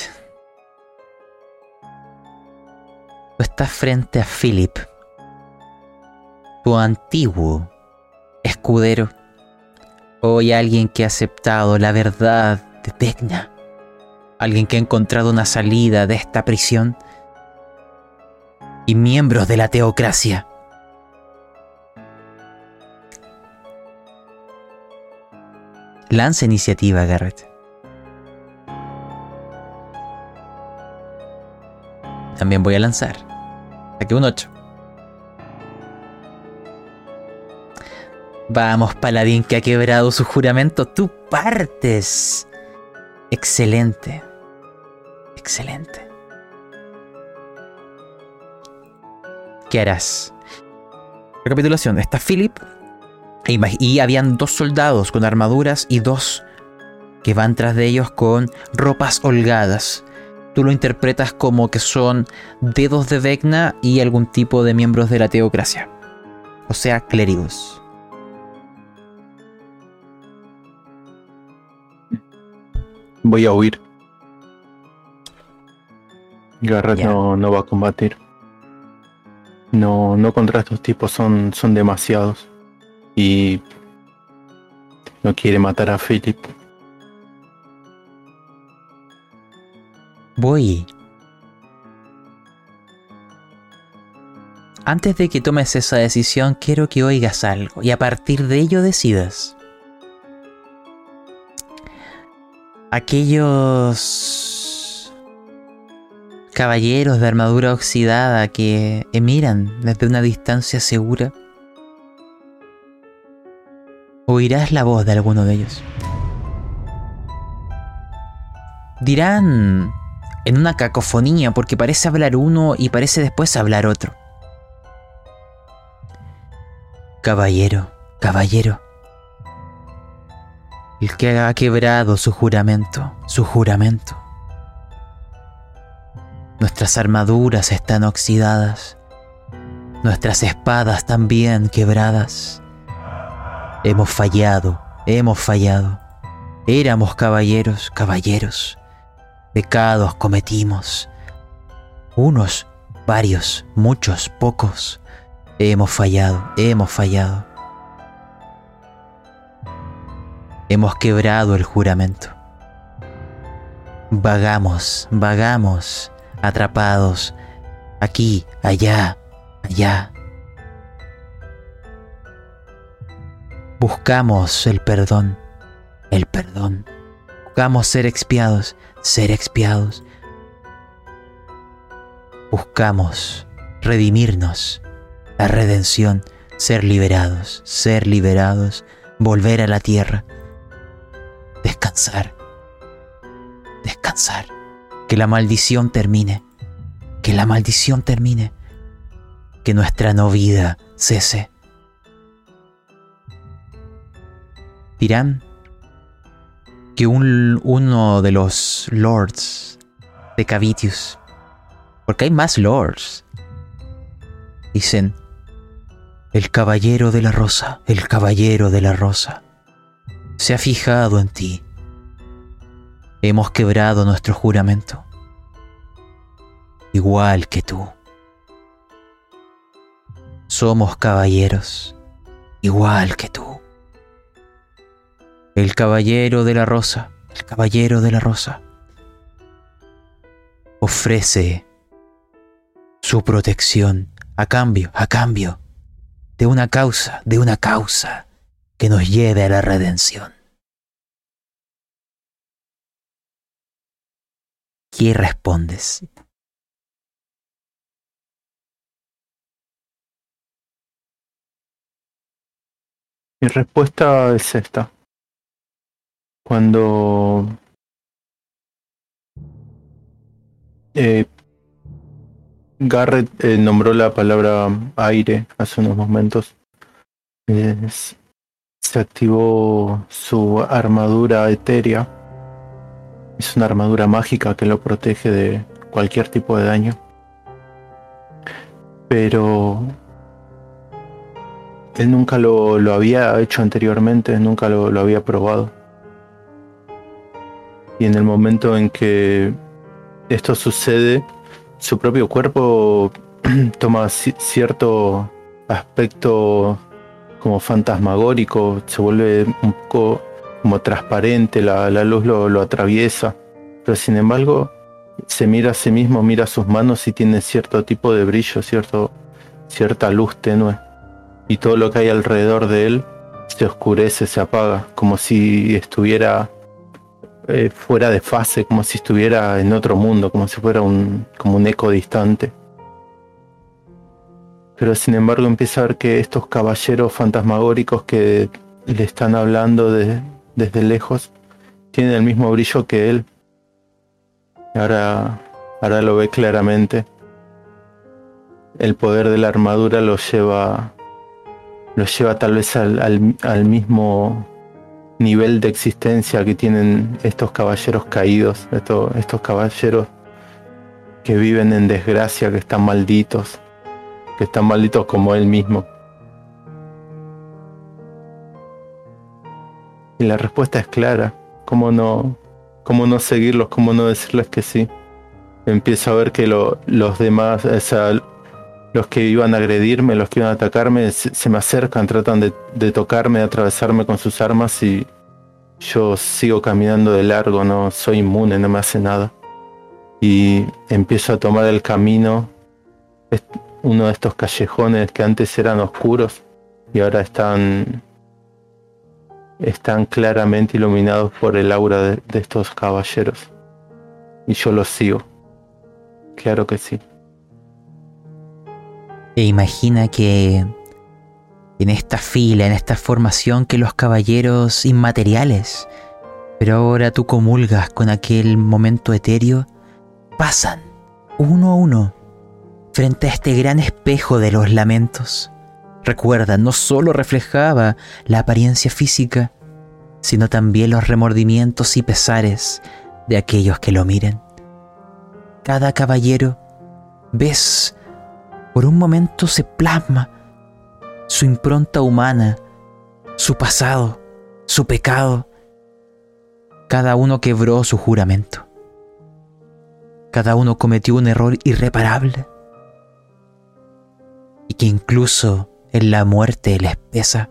Tú estás frente a Philip, tu antiguo escudero. Hoy alguien que ha aceptado la verdad de Vecna. Alguien que ha encontrado una salida de esta prisión. Y miembros de la teocracia. Lanza iniciativa, Garrett. También voy a lanzar. Saqué un 8. Vamos, paladín que ha quebrado su juramento. Tú partes. Excelente. Excelente. ¿Qué harás? Recapitulación. Está Philip. e Y habían dos soldados con armaduras y dos que van tras de ellos con ropas holgadas. Tú lo interpretas como que son dedos de Vecna y algún tipo de miembros de la teocracia. O sea, clérigos. Voy a huir. Garrett no, no va a combatir. No, no contra estos tipos, son, son demasiados. Y no quiere matar a Philip. Voy. Antes de que tomes esa decisión, quiero que oigas algo y a partir de ello decidas. Aquellos caballeros de armadura oxidada que miran desde una distancia segura, oirás la voz de alguno de ellos. Dirán en una cacofonía porque parece hablar uno y parece después hablar otro. Caballero, caballero. El que ha quebrado su juramento, su juramento. Nuestras armaduras están oxidadas, nuestras espadas también quebradas. Hemos fallado, hemos fallado. Éramos caballeros, caballeros. Pecados cometimos. Unos, varios, muchos, pocos. Hemos fallado, hemos fallado. Hemos quebrado el juramento. Vagamos, vagamos, atrapados, aquí, allá, allá. Buscamos el perdón, el perdón. Buscamos ser expiados, ser expiados. Buscamos redimirnos, la redención, ser liberados, ser liberados, volver a la tierra, descansar, descansar, que la maldición termine, que la maldición termine, que nuestra no vida cese. Dirán que un, uno de los lords de Cavitius, porque hay más lords, dicen, el caballero de la rosa, el caballero de la rosa, se ha fijado en ti. Hemos quebrado nuestro juramento, igual que tú. Somos caballeros, igual que tú. El caballero de la rosa, el caballero de la rosa, ofrece su protección a cambio, a cambio de una causa, de una causa que nos lleve a la redención. ¿Qué respondes? Mi respuesta es esta. Cuando eh, Garrett eh, nombró la palabra aire hace unos momentos. se activó su armadura etérea. Es una armadura mágica que lo protege de cualquier tipo de daño. Pero él nunca lo, había hecho anteriormente, nunca lo había probado. Y en el momento en que esto sucede, su propio cuerpo toma cierto aspecto como fantasmagórico, se vuelve un poco como transparente, la, luz lo, atraviesa, pero sin embargo se mira a sí mismo, mira sus manos y tiene cierto tipo de brillo, cierto, cierta luz tenue, y todo lo que hay alrededor de él se oscurece, se apaga, como si estuviera eh, fuera de fase, como si estuviera en otro mundo, como si fuera un, como un eco distante. Pero sin embargo empieza a ver que estos caballeros fantasmagóricos que le están hablando desde lejos tienen el mismo brillo que él. Ahora, ahora lo ve claramente. El poder de la armadura lo lleva, lo lleva tal vez al, al mismo nivel de existencia que tienen estos caballeros caídos, estos, estos caballeros que viven en desgracia, que están malditos, que están malditos como él mismo. Y la respuesta es clara. ¿Cómo no, cómo no seguirlos? ¿Cómo no decirles que sí? Empiezo a ver que los demás, los que iban a agredirme, los que iban a atacarme, se, me acercan, tratan de, tocarme, de atravesarme con sus armas y yo sigo caminando de largo, no soy inmune, no me hace nada. Y empiezo a tomar el camino, uno de estos callejones que antes eran oscuros y ahora están están claramente iluminados por el aura de estos caballeros. Y yo los sigo. Claro que sí. E imagina que en esta fila, en esta formación, que los caballeros inmateriales, pero ahora tú comulgas con aquel momento etéreo, pasan uno a uno frente a este gran espejo de los lamentos. Recuerda, no solo reflejaba la apariencia física, sino también los remordimientos y pesares de aquellos que lo miren. Cada caballero, ves, por un momento se plasma su impronta humana, su pasado, su pecado. Cada uno quebró su juramento. Cada uno cometió un error irreparable. Y que incluso en la muerte les pesa.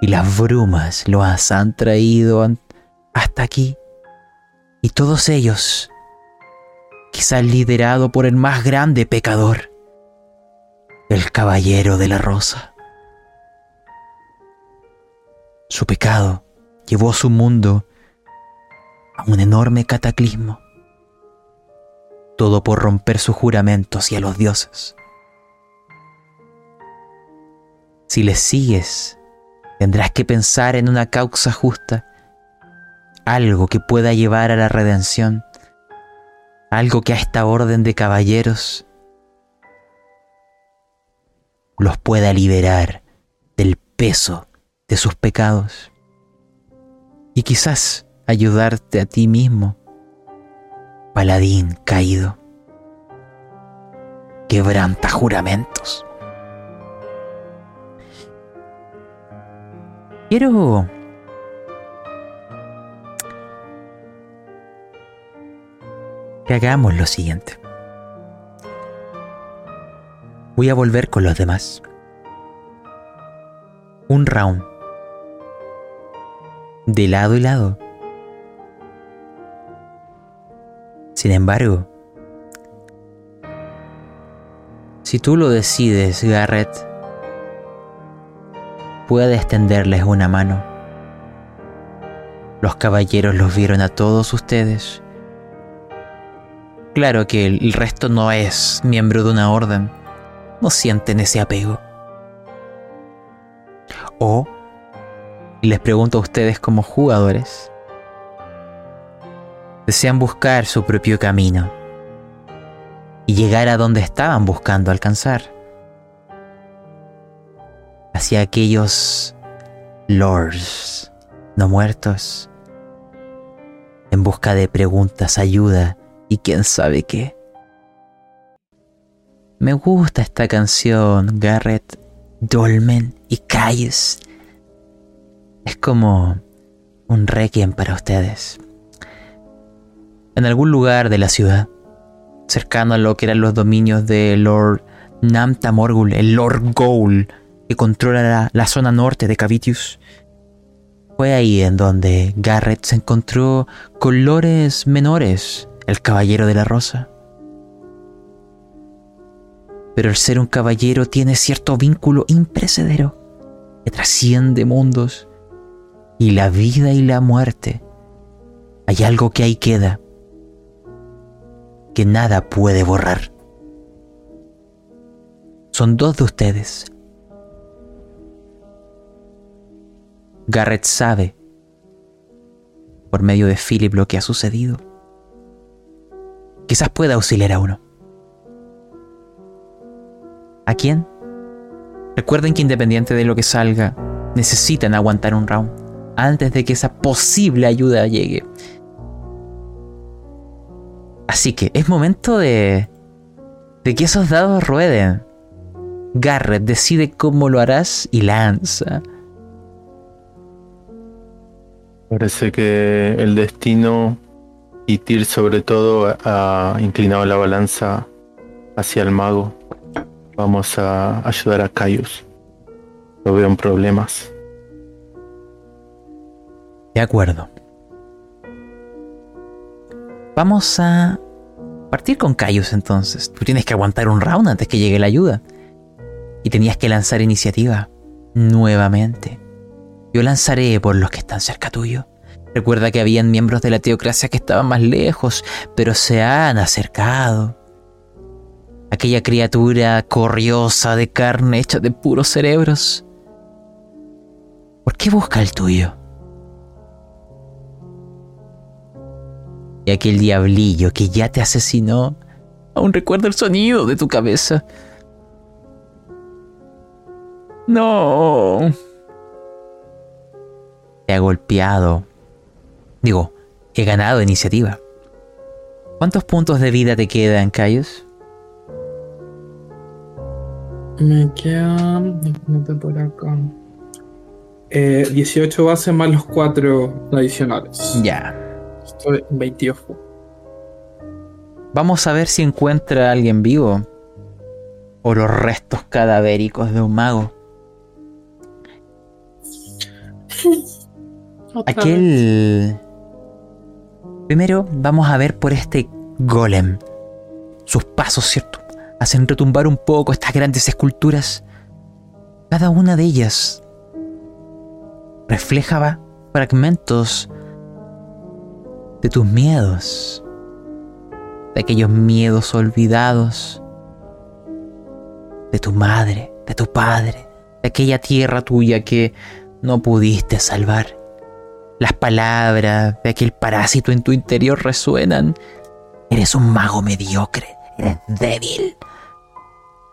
Y las brumas los han traído hasta aquí. Y todos ellos, quizás liderado por el más grande pecador, el caballero de la rosa. Su pecado llevó su mundo a un enorme cataclismo. Todo por romper sus juramentos y a los dioses. Si les sigues, tendrás que pensar en una causa justa, algo que pueda llevar a la redención, algo que a esta orden de caballeros los pueda liberar del peso de sus pecados y quizás ayudarte a ti mismo, paladín caído. Quebranta juramentos. Quiero que hagamos lo siguiente. Voy a volver con los demás. Un round. De lado y lado. Sin embargo, si tú lo decides, Garrett, puedes tenderles una mano. Los caballeros los vieron a todos ustedes. Claro que el resto no es miembro de una orden sienten ese apego. O, y les pregunto a ustedes como jugadores, desean buscar su propio camino y llegar a donde estaban buscando alcanzar, hacia aquellos lords no muertos, en busca de preguntas, ayuda y quién sabe qué. Me gusta esta canción, Garrett, Dolmen y Calles. Es como un requiem para ustedes. En algún lugar de la ciudad, cercano a lo que eran los dominios de Lord Namta Morgul, el Lord Goul, que controla la, la zona norte de Cavitius, fue ahí en donde Garrett se encontró con Lores Menores, el Caballero de la Rosa. Pero el ser un caballero tiene cierto vínculo imprecedero que trasciende mundos y la vida y la muerte. Hay algo que ahí queda que nada puede borrar. Son dos de ustedes. Garrett sabe, por medio de Philip, lo que ha sucedido. Quizás pueda auxiliar a uno. ¿A quién? Recuerden que independiente de lo que salga, necesitan aguantar un round antes de que esa posible ayuda llegue. Así que es momento de, de que esos dados rueden. Garrett decide cómo lo harás y lanza. Parece que el destino y Tyr sobre todo ha inclinado la balanza hacia el mago. Vamos a ayudar a Caius. Lo veo en problemas. De acuerdo. Vamos a partir con Caius entonces. Tú tienes que aguantar un round antes que llegue la ayuda. Y tenías que lanzar iniciativa. Nuevamente. Yo lanzaré por los que están cerca tuyo. Recuerda que habían miembros de la teocracia que estaban más lejos, pero se han acercado. Aquella criatura corriosa de carne hecha de puros cerebros. ¿Por qué busca el tuyo? Y aquel diablillo que ya te asesinó, aún recuerda el sonido de tu cabeza. No. Te ha golpeado. Digo, he ganado iniciativa. ¿Cuántos puntos de vida te quedan, Cayos? Me quedan. déjame por acá. Eh, 18 bases más los 4 adicionales. Ya. Estoy en 22. Vamos a ver si encuentra a alguien vivo. O los restos cadavéricos de un mago. Aquel... Primero vamos a ver por este golem. Sus pasos, ¿cierto? Hacen retumbar un poco estas grandes esculturas. Cada una de ellas refleja fragmentos de tus miedos. De aquellos miedos olvidados. De tu madre, de tu padre, de aquella tierra tuya que no pudiste salvar. Las palabras de aquel parásito en tu interior resuenan. Eres un mago mediocre, eres débil.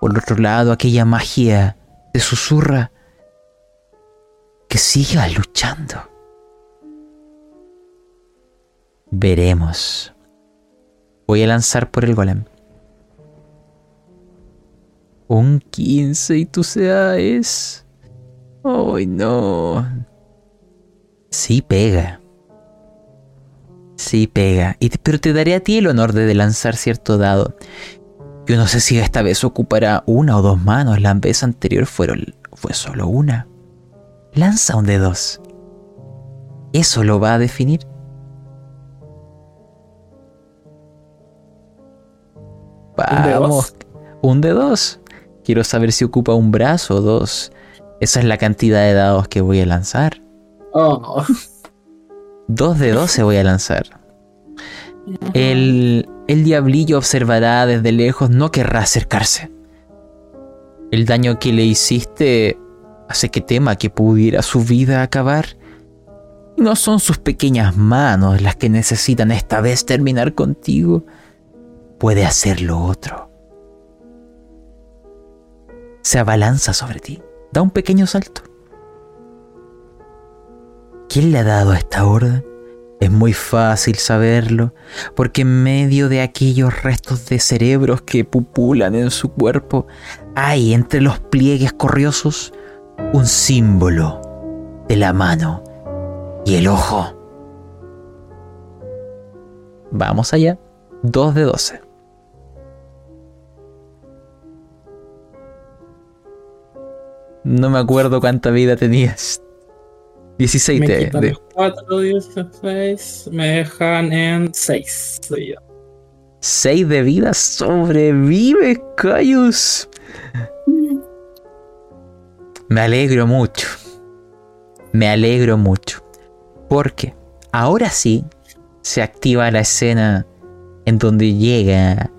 Por otro lado, aquella magia te susurra que sigas luchando. Veremos. Voy a lanzar por el golem. Un 15 y CA es... ¡Ay, no! Sí pega. Sí pega. Y pero te daré a ti el honor de lanzar cierto dado. Yo no sé si esta vez ocupará una o dos manos. La vez anterior fueron, fue solo una. Lanza un de dos. Eso lo va a definir. ¿Un de dos? Vamos. Un de dos. Quiero saber si ocupa un brazo o dos. Esa es la cantidad de dados que voy a lanzar. Oh, Dos de 12 voy a lanzar. El, diablillo observará desde lejos, no querrá acercarse. El daño que le hiciste hace que tema que pudiera su vida acabar. No son sus pequeñas manos las que necesitan esta vez terminar contigo. Puede hacerlo otro. Se abalanza sobre ti. Da un pequeño salto. ¿Quién le ha dado esta orden? Es muy fácil saberlo, porque en medio de aquellos restos de cerebros que pupulan en su cuerpo, hay entre los pliegues corriosos un símbolo de la mano y el ojo. Vamos allá. 2 de 12. No me acuerdo cuánta vida tenías. 16 me de, quitan de- los 4, 16, me dejan en 6 de vida. 6 de vida. Sobrevive, Cayus. Me alegro mucho. Me alegro mucho. Porque ahora sí se activa la escena en donde llega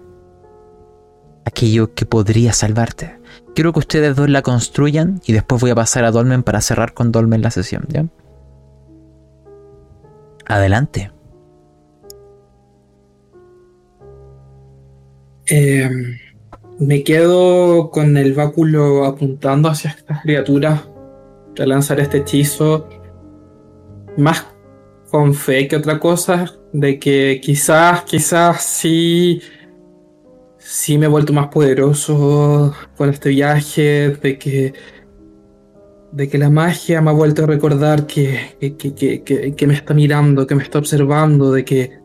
aquello que podría salvarte. Quiero que ustedes dos la construyan y después voy a pasar a Dolmen para cerrar con Dolmen la sesión, ¿ya? Adelante. Eh, me quedo con el báculo apuntando hacia estas criaturas para lanzar este hechizo. Más con fe que otra cosa. De que quizás, quizás sí. Sí me he vuelto más poderoso con este viaje. De que. De que la magia me ha vuelto a recordar que, que, que- que- me está mirando, que me está observando, de que.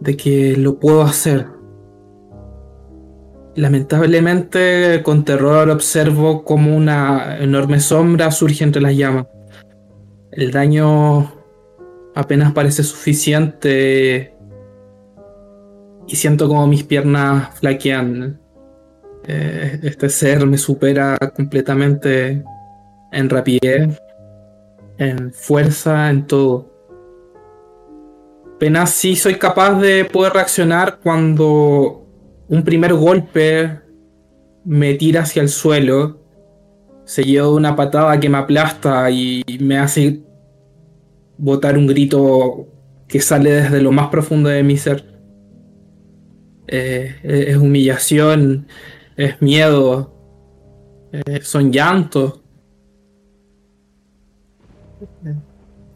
de que lo puedo hacer. Lamentablemente, con terror observo como una enorme sombra surge entre las llamas. El daño apenas parece suficiente y siento como mis piernas flaquean. Eh, este ser me supera completamente en rapidez, en fuerza, en todo. Apenas sí soy capaz de poder reaccionar cuando un primer golpe me tira hacia el suelo, seguido de una patada que me aplasta y me hace botar un grito que sale desde lo más profundo de mi ser. Eh, es humillación, es miedo, eh, son llantos.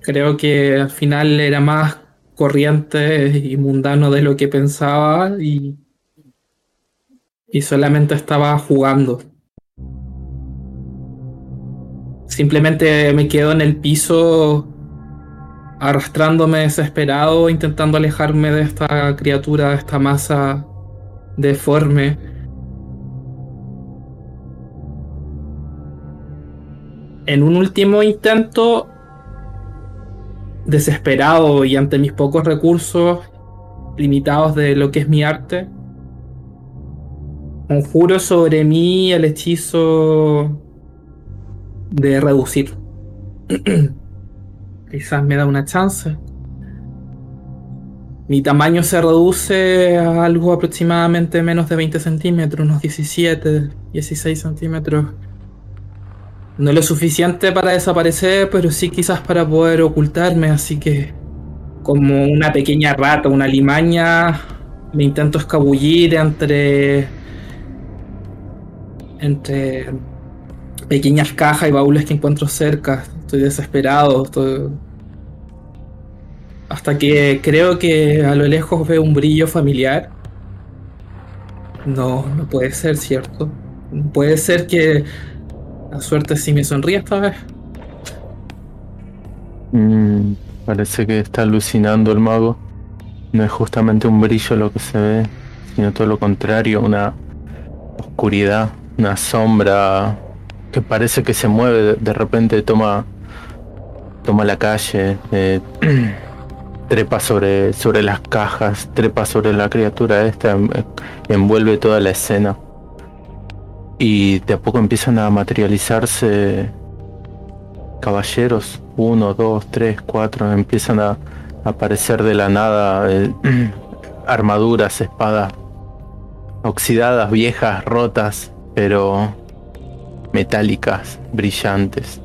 Creo que al final era más corriente y mundano de lo que pensaba y y solamente estaba jugando. Simplemente me quedo en el piso arrastrándome desesperado, intentando alejarme de esta criatura, de esta masa deforme. En un último intento, desesperado y ante mis pocos recursos limitados de lo que es mi arte, conjuro sobre mí el hechizo de reducir. Quizás me da una chance. Mi tamaño se reduce a algo aproximadamente menos de 20 centímetros, unos 17, 16 centímetros. No es lo suficiente para desaparecer, pero sí quizás para poder ocultarme, así que como una pequeña rata, una limaña, me intento escabullir entre entre pequeñas cajas y baúles que encuentro cerca. Estoy desesperado. Hasta que creo que a lo lejos veo un brillo familiar. No, no puede ser cierto. Puede ser que la suerte sí me sonríe esta vez. Mm, parece que está alucinando el mago. No es justamente un brillo lo que se ve, sino todo lo contrario, una oscuridad una sombra que parece que se mueve, de repente toma toma la calle, eh, trepa sobre, sobre las cajas, trepa sobre la criatura esta, em, envuelve toda la escena. Y de a poco empiezan a materializarse caballeros, uno, dos, tres, cuatro, empiezan a aparecer de la nada eh, armaduras, espadas oxidadas, viejas, rotas, pero metálicas, brillantes.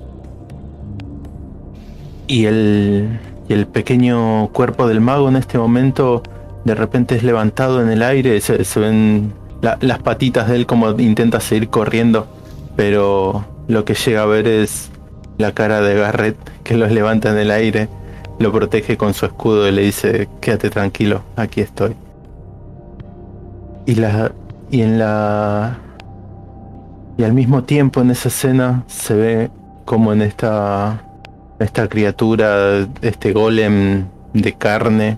Y el, el pequeño cuerpo del mago en este momento de repente es levantado en el aire, se, ven las patitas de él como intenta seguir corriendo, pero lo que llega a ver es la cara de Garrett que los levanta en el aire, lo protege con su escudo y le dice, quédate tranquilo, aquí estoy. Y, la, y en la y al mismo tiempo en esa escena se ve como en esta, esta criatura, este golem de carne,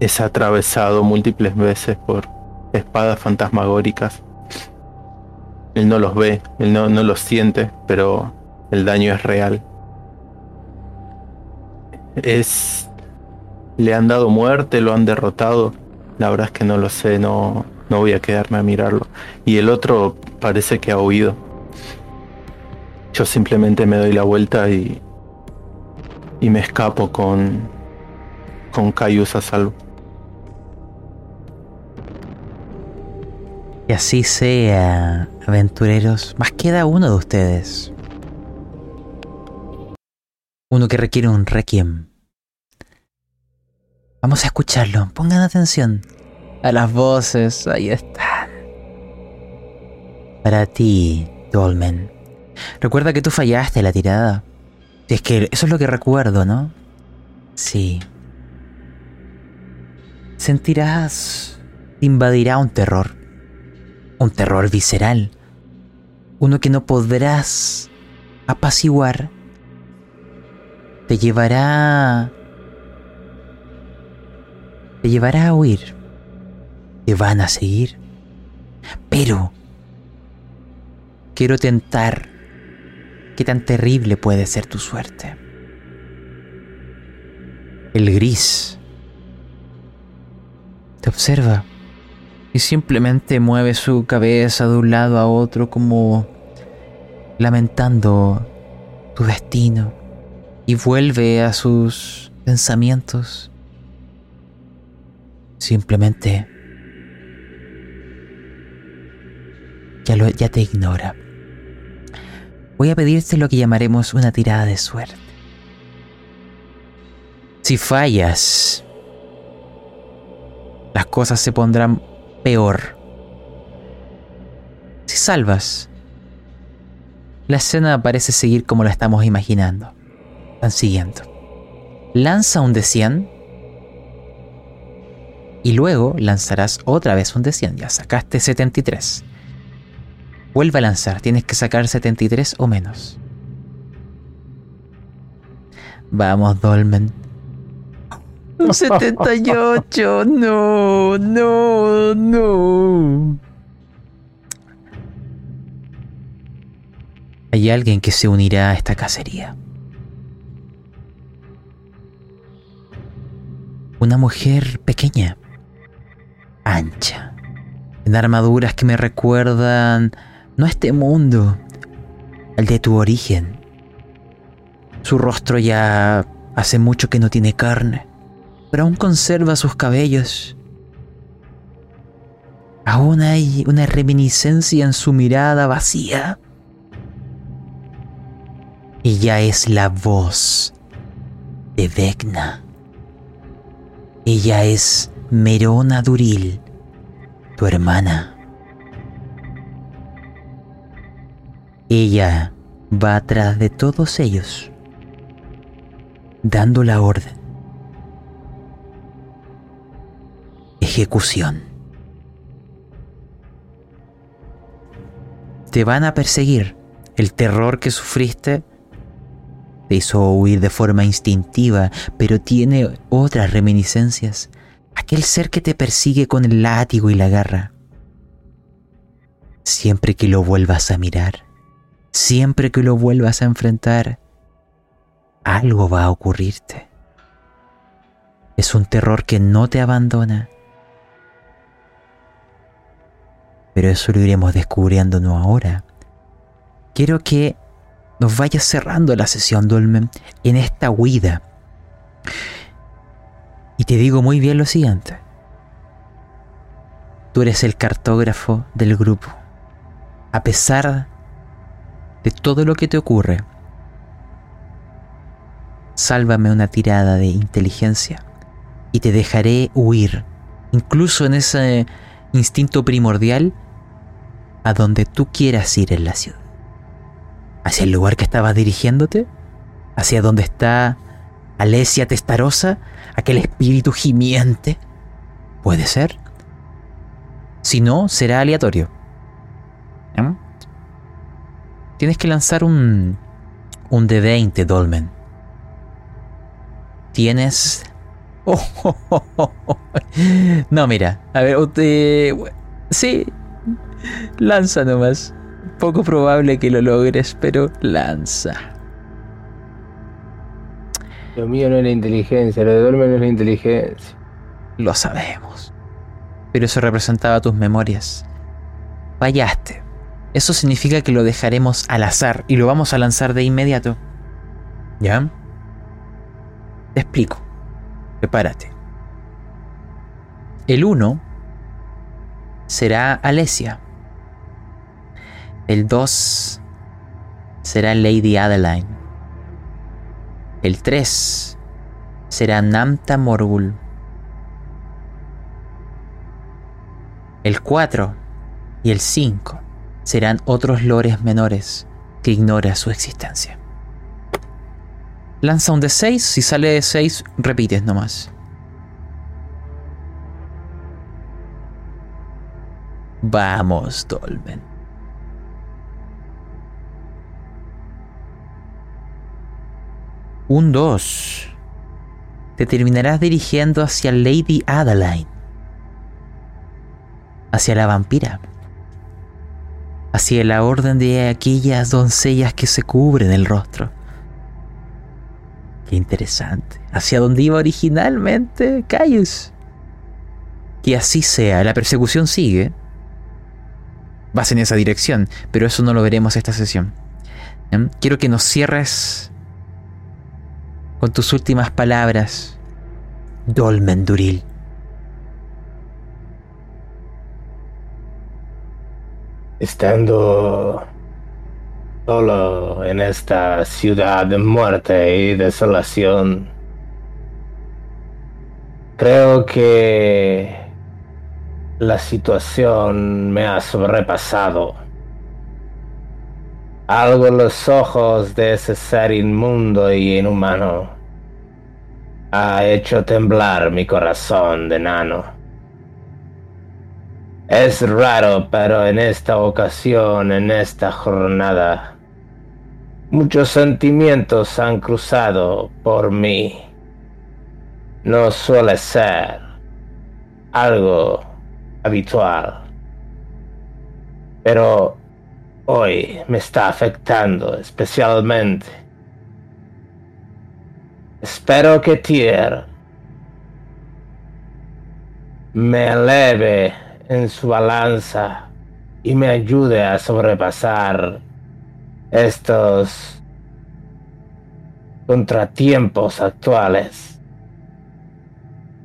es atravesado múltiples veces por espadas fantasmagóricas. Él no los ve, él no, no los siente, pero el daño es real. Es. Le han dado muerte, lo han derrotado. La verdad es que no lo sé, no, no voy a quedarme a mirarlo. Y el otro parece que ha huido. Yo simplemente me doy la vuelta y. y me escapo con. con Cayus a salvo. Y así sea, aventureros. Más queda uno de ustedes. Uno que requiere un requiem. Vamos a escucharlo. Pongan atención a las voces. Ahí están. Para ti, Dolmen. Recuerda que tú fallaste la tirada. Es que eso es lo que recuerdo, ¿no? Sí. Sentirás... Invadirá un terror. Un terror visceral. Uno que no podrás apaciguar. Te llevará... Te llevará a huir van a seguir, Pero quiero tentar qué tan terrible puede ser tu suerte. El gris te observa y simplemente mueve su cabeza de un lado a otro como lamentando tu destino y vuelve a sus pensamientos. Simplemente ya, lo, ya te ignora. Voy a pedirte lo que llamaremos una tirada de suerte. Si fallas, las cosas se pondrán peor. Si salvas, la escena parece seguir como la estamos imaginando. Están siguiendo. Lanza un de 100 y luego lanzarás otra vez un de 100. Ya sacaste 73. Vuelve a lanzar, tienes que sacar 73 o menos. Vamos, Dolmen. Un 78. No, no, no. Hay alguien que se unirá a esta cacería. Una mujer pequeña, ancha, en armaduras que me recuerdan no este mundo, al de tu origen. Su rostro ya hace mucho que no tiene carne, pero aún conserva sus cabellos. Aún hay una reminiscencia en su mirada vacía. Ella es la voz de Vecna. Ella es Merona Duril, tu hermana. Ella va atrás de todos ellos, dando la orden. Ejecución. Te van a perseguir. El terror que sufriste te hizo huir de forma instintiva, pero tiene otras reminiscencias. Aquel ser que te persigue con el látigo y la garra. Siempre que lo vuelvas a mirar, siempre que lo vuelvas a enfrentar, algo va a ocurrirte. Es un terror que no te abandona. Pero eso lo iremos descubriendo no ahora. Quiero que nos vayas cerrando la sesión, Dolmen, en esta huida. Y te digo muy bien lo siguiente. Tú eres el cartógrafo del grupo. A pesar de todo lo que te ocurre, sálvame una tirada de inteligencia y te dejaré huir, incluso en ese instinto primordial, a donde tú quieras ir en la ciudad. Hacia el lugar que estabas dirigiéndote, hacia donde está Alesia Testarosa, aquel espíritu gimiente. Puede ser. Si no, será aleatorio. ¿Mm? Tienes que lanzar un, un de 20, Dolmen. Tienes... No, mira. A ver, usted... Sí. Lanza nomás. Poco probable que lo logres, pero lanza. Lo mío no es la inteligencia, lo de Dolmen no es la inteligencia. Lo sabemos. Pero eso representaba tus memorias. Fallaste. Eso significa que lo dejaremos al azar y lo vamos a lanzar de inmediato. ¿Ya? Te explico. Prepárate. El 1 será Alesia. El 2 será Lady Adeline. El 3 será Namta Morgul. El 4 y el 5 serán otros lores menores que ignora su existencia. Lanza un de 6, si sale de 6, repites nomás. Vamos, Dolmen. Un 2. Te terminarás dirigiendo hacia Lady Adeline. Hacia la vampira. Hacia la orden de aquellas doncellas que se cubren el rostro. Qué interesante. Hacia donde iba originalmente Caius. Que así sea, la persecución sigue. Vas en esa dirección, pero eso no lo veremos esta sesión. Quiero que nos cierres con tus últimas palabras, Dolmen Estando solo en esta ciudad de muerte y desolación, creo que la situación me ha sobrepasado. Algo en los ojos de ese ser inmundo y inhumano ha hecho temblar mi corazón de nano. Es raro, pero en esta ocasión, en esta jornada, muchos sentimientos han cruzado por mí. No suele ser algo habitual. Pero hoy me está afectando especialmente. Espero que Tier me eleve en su balanza y me ayude a sobrepasar estos contratiempos actuales.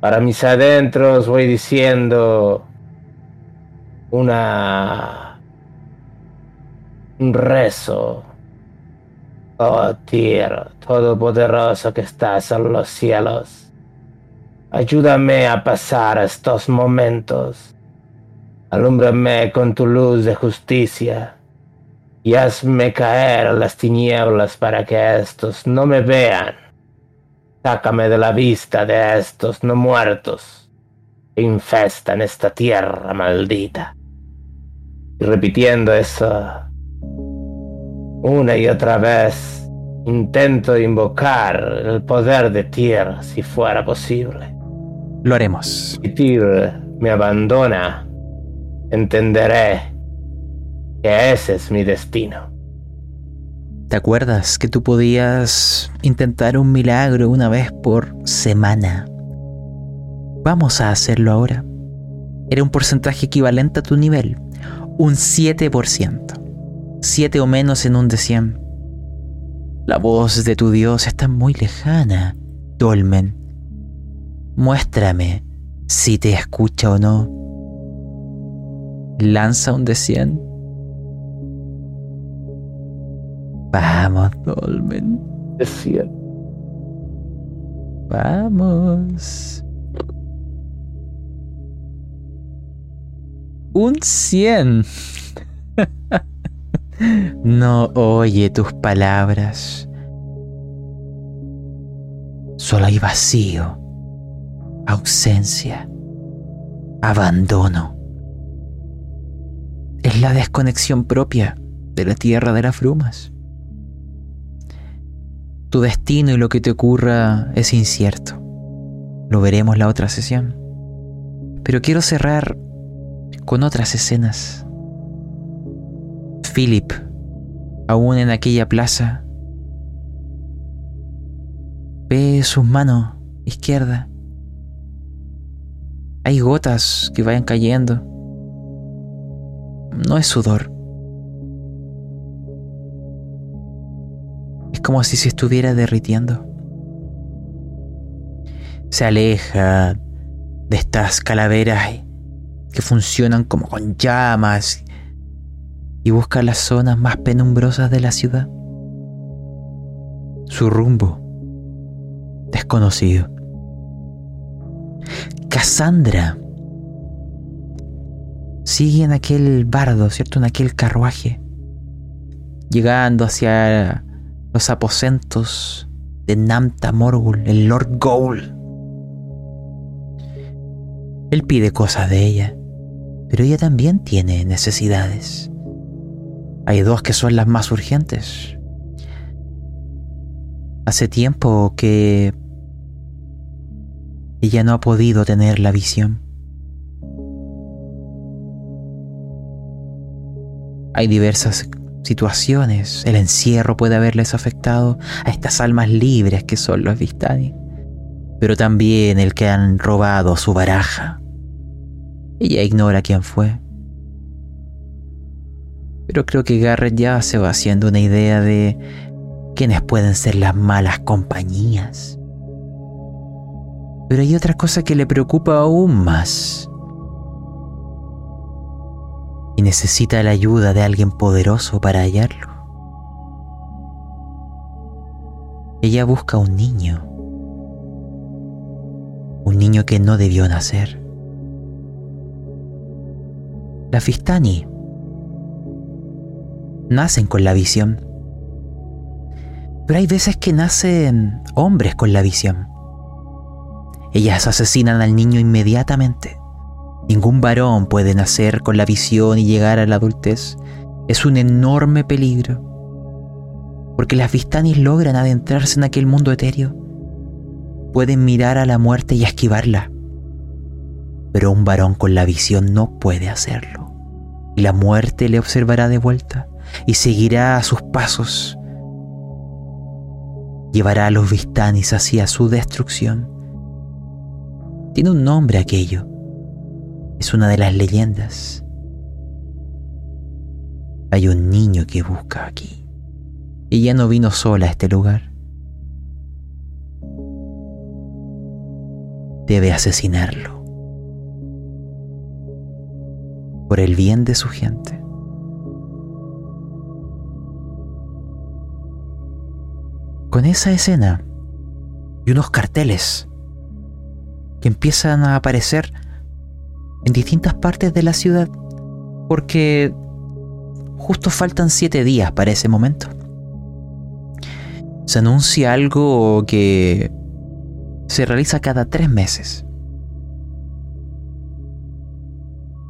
Para mis adentros voy diciendo una un rezo. Oh Tierra, todopoderoso que estás en los cielos, ayúdame a pasar estos momentos Alúmbrame con tu luz de justicia y hazme caer las tinieblas para que estos no me vean. Sácame de la vista de estos no muertos que infestan esta tierra maldita. Y repitiendo eso una y otra vez, intento invocar el poder de tierra si fuera posible. Lo haremos. Si Tyr me abandona, entenderé que ese es mi destino. ¿Te acuerdas que tú podías intentar un milagro una vez por semana? Vamos a hacerlo ahora. Era un porcentaje equivalente a tu nivel, un 7%. 7 o menos en un de 100. La voz de tu Dios está muy lejana, Dolmen. Muéstrame si te escucha o no lanza un de 100. Vamos, Dolmen. De 100. Vamos. Un 100. no oye tus palabras. Solo hay vacío, ausencia, abandono es la desconexión propia de la tierra de las brumas. Tu destino y lo que te ocurra es incierto. Lo veremos la otra sesión. Pero quiero cerrar con otras escenas. Philip, aún en aquella plaza, ve sus manos izquierda. Hay gotas que vayan cayendo no es sudor. Es como si se estuviera derritiendo. Se aleja de estas calaveras que funcionan como con llamas y busca las zonas más penumbrosas de la ciudad. Su rumbo desconocido. Cassandra sigue en aquel bardo, ¿cierto? En aquel carruaje, llegando hacia los aposentos de Namta Morgul, el Lord Goul. Él pide cosas de ella, pero ella también tiene necesidades. Hay dos que son las más urgentes. Hace tiempo que ella no ha podido tener la visión. Hay diversas situaciones. El encierro puede haberles afectado a estas almas libres que son los Vistani. Pero también el que han robado su baraja. Ella ignora quién fue. Pero creo que Garrett ya se va haciendo una idea de quiénes pueden ser las malas compañías. Pero hay otra cosa que le preocupa aún más. Y necesita la ayuda de alguien poderoso para hallarlo. Ella busca un niño. Un niño que no debió nacer. La Fistani nacen con la visión. Pero hay veces que nacen hombres con la visión. Ellas asesinan al niño inmediatamente. Ningún varón puede nacer con la visión y llegar a la adultez. Es un enorme peligro. Porque las Vistanis logran adentrarse en aquel mundo etéreo. Pueden mirar a la muerte y esquivarla. Pero un varón con la visión no puede hacerlo. Y la muerte le observará de vuelta y seguirá a sus pasos. Llevará a los Vistanis hacia su destrucción. Tiene un nombre aquello. Es una de las leyendas. Hay un niño que busca aquí. Ella no vino sola a este lugar. Debe asesinarlo. Por el bien de su gente. con esa escena y unos carteles que empiezan a aparecer en distintas partes de la ciudad porque justo faltan siete días para ese momento. Se anuncia algo que se realiza cada tres meses.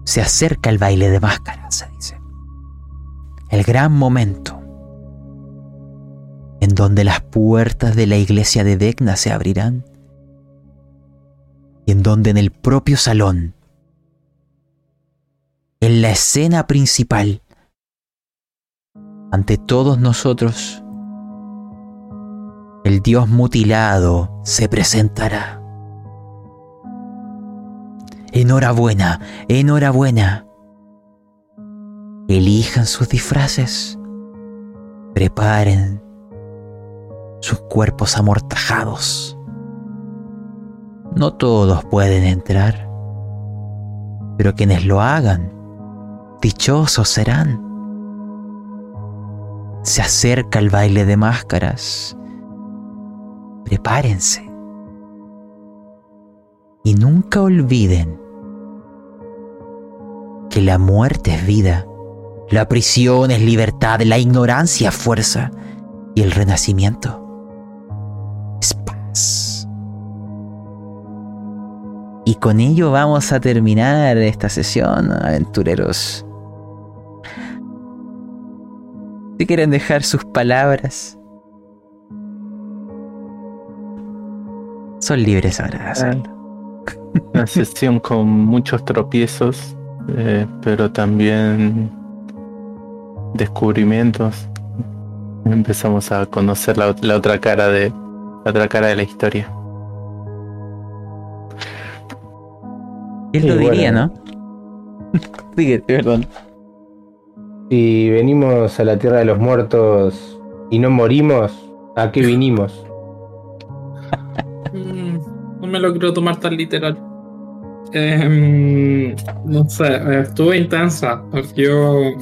Se acerca el baile de máscaras, se dice. El gran momento en donde las puertas de la iglesia de Vecna se abrirán y en donde en el propio salón, en la escena principal, ante todos nosotros, el Dios mutilado se presentará. Enhorabuena, enhorabuena. Elijan sus disfraces. Preparen sus cuerpos amortajados. No todos pueden entrar, pero quienes lo hagan, dichosos serán. Se acerca el baile de máscaras. Prepárense. Y nunca olviden que la muerte es vida, la prisión es libertad, la ignorancia es fuerza y el renacimiento y con ello vamos a terminar esta sesión, aventureros. Si quieren dejar sus palabras, son libres ahora de hacerlo. Una sesión con muchos tropiezos, eh, pero también descubrimientos. Empezamos a conocer la otra cara de la otra cara de la historia. ¿Quién lo diría, no? Sigue, perdón. Si venimos a la tierra de los muertos y no morimos, ¿a qué vinimos? Mm, no me lo quiero tomar tan literal. Em, no sé, estuvo intensa. Partió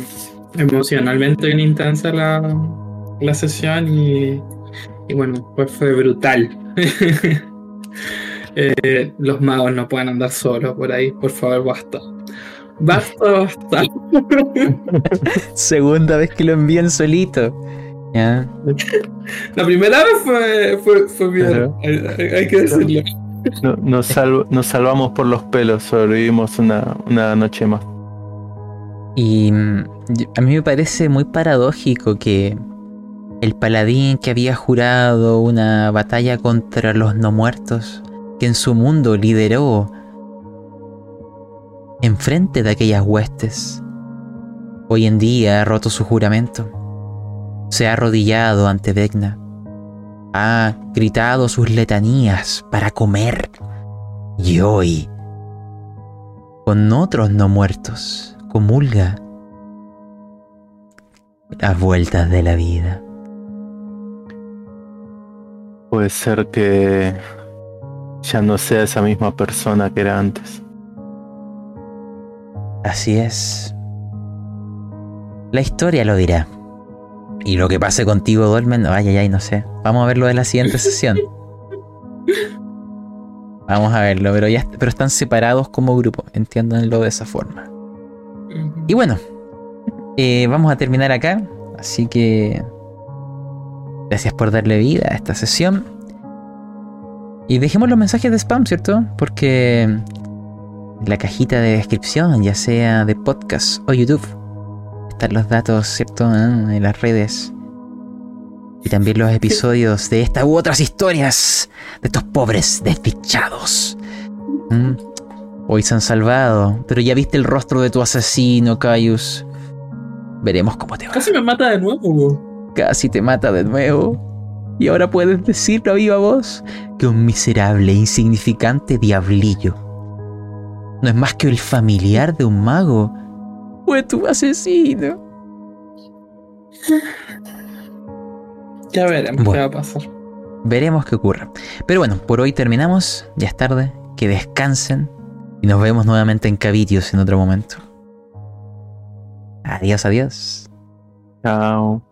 emocionalmente bien intensa la, la sesión y y bueno, pues fue brutal. Eh, los magos no pueden andar solos por ahí, por favor, basta. Basta, basta. Segunda vez que lo envían solito. La primera vez fue, fue, bien, hay, que decirlo. nos, salvamos por los pelos, sobrevivimos una, una noche más. Y mm, a mí me parece muy paradójico que el paladín que había jurado una batalla contra los no muertos, que en su mundo lideró enfrente de aquellas huestes, hoy en día ha roto su juramento. Se ha arrodillado ante Vecna. Ha gritado sus letanías para comer. Y hoy, con otros no muertos, comulga las vueltas de la vida. Puede ser que ya no sea esa misma persona que era antes. Así es. La historia lo dirá. Y lo que pase contigo, Dolmen, ay, ay, ay, no sé. Vamos a verlo de la siguiente sesión. Vamos a verlo, pero ya pero están separados como grupo, entiéndanlo de esa forma. Y bueno, eh, vamos a terminar acá. Así que gracias por darle vida a esta sesión. Y dejemos los mensajes de spam, ¿cierto? Porque en la cajita de descripción, ya sea de podcast o YouTube, están los datos, ¿cierto? En las redes. Y también los episodios de esta u otras historias de estos pobres desdichados. ¿Mm? Hoy se han salvado, pero ya viste el rostro de tu asesino, Caius. Veremos cómo te va. Casi me mata de nuevo. Casi te mata de nuevo. Y ahora puedes decirlo a viva voz que un miserable e insignificante diablillo no es más que el familiar de un mago. Fue tu asesino. Ya veremos qué va a pasar. Veremos qué ocurre. Pero bueno, por hoy terminamos. Ya es tarde. Que descansen. Y nos vemos nuevamente en Cavitios en otro momento. Adiós, adiós. Chao.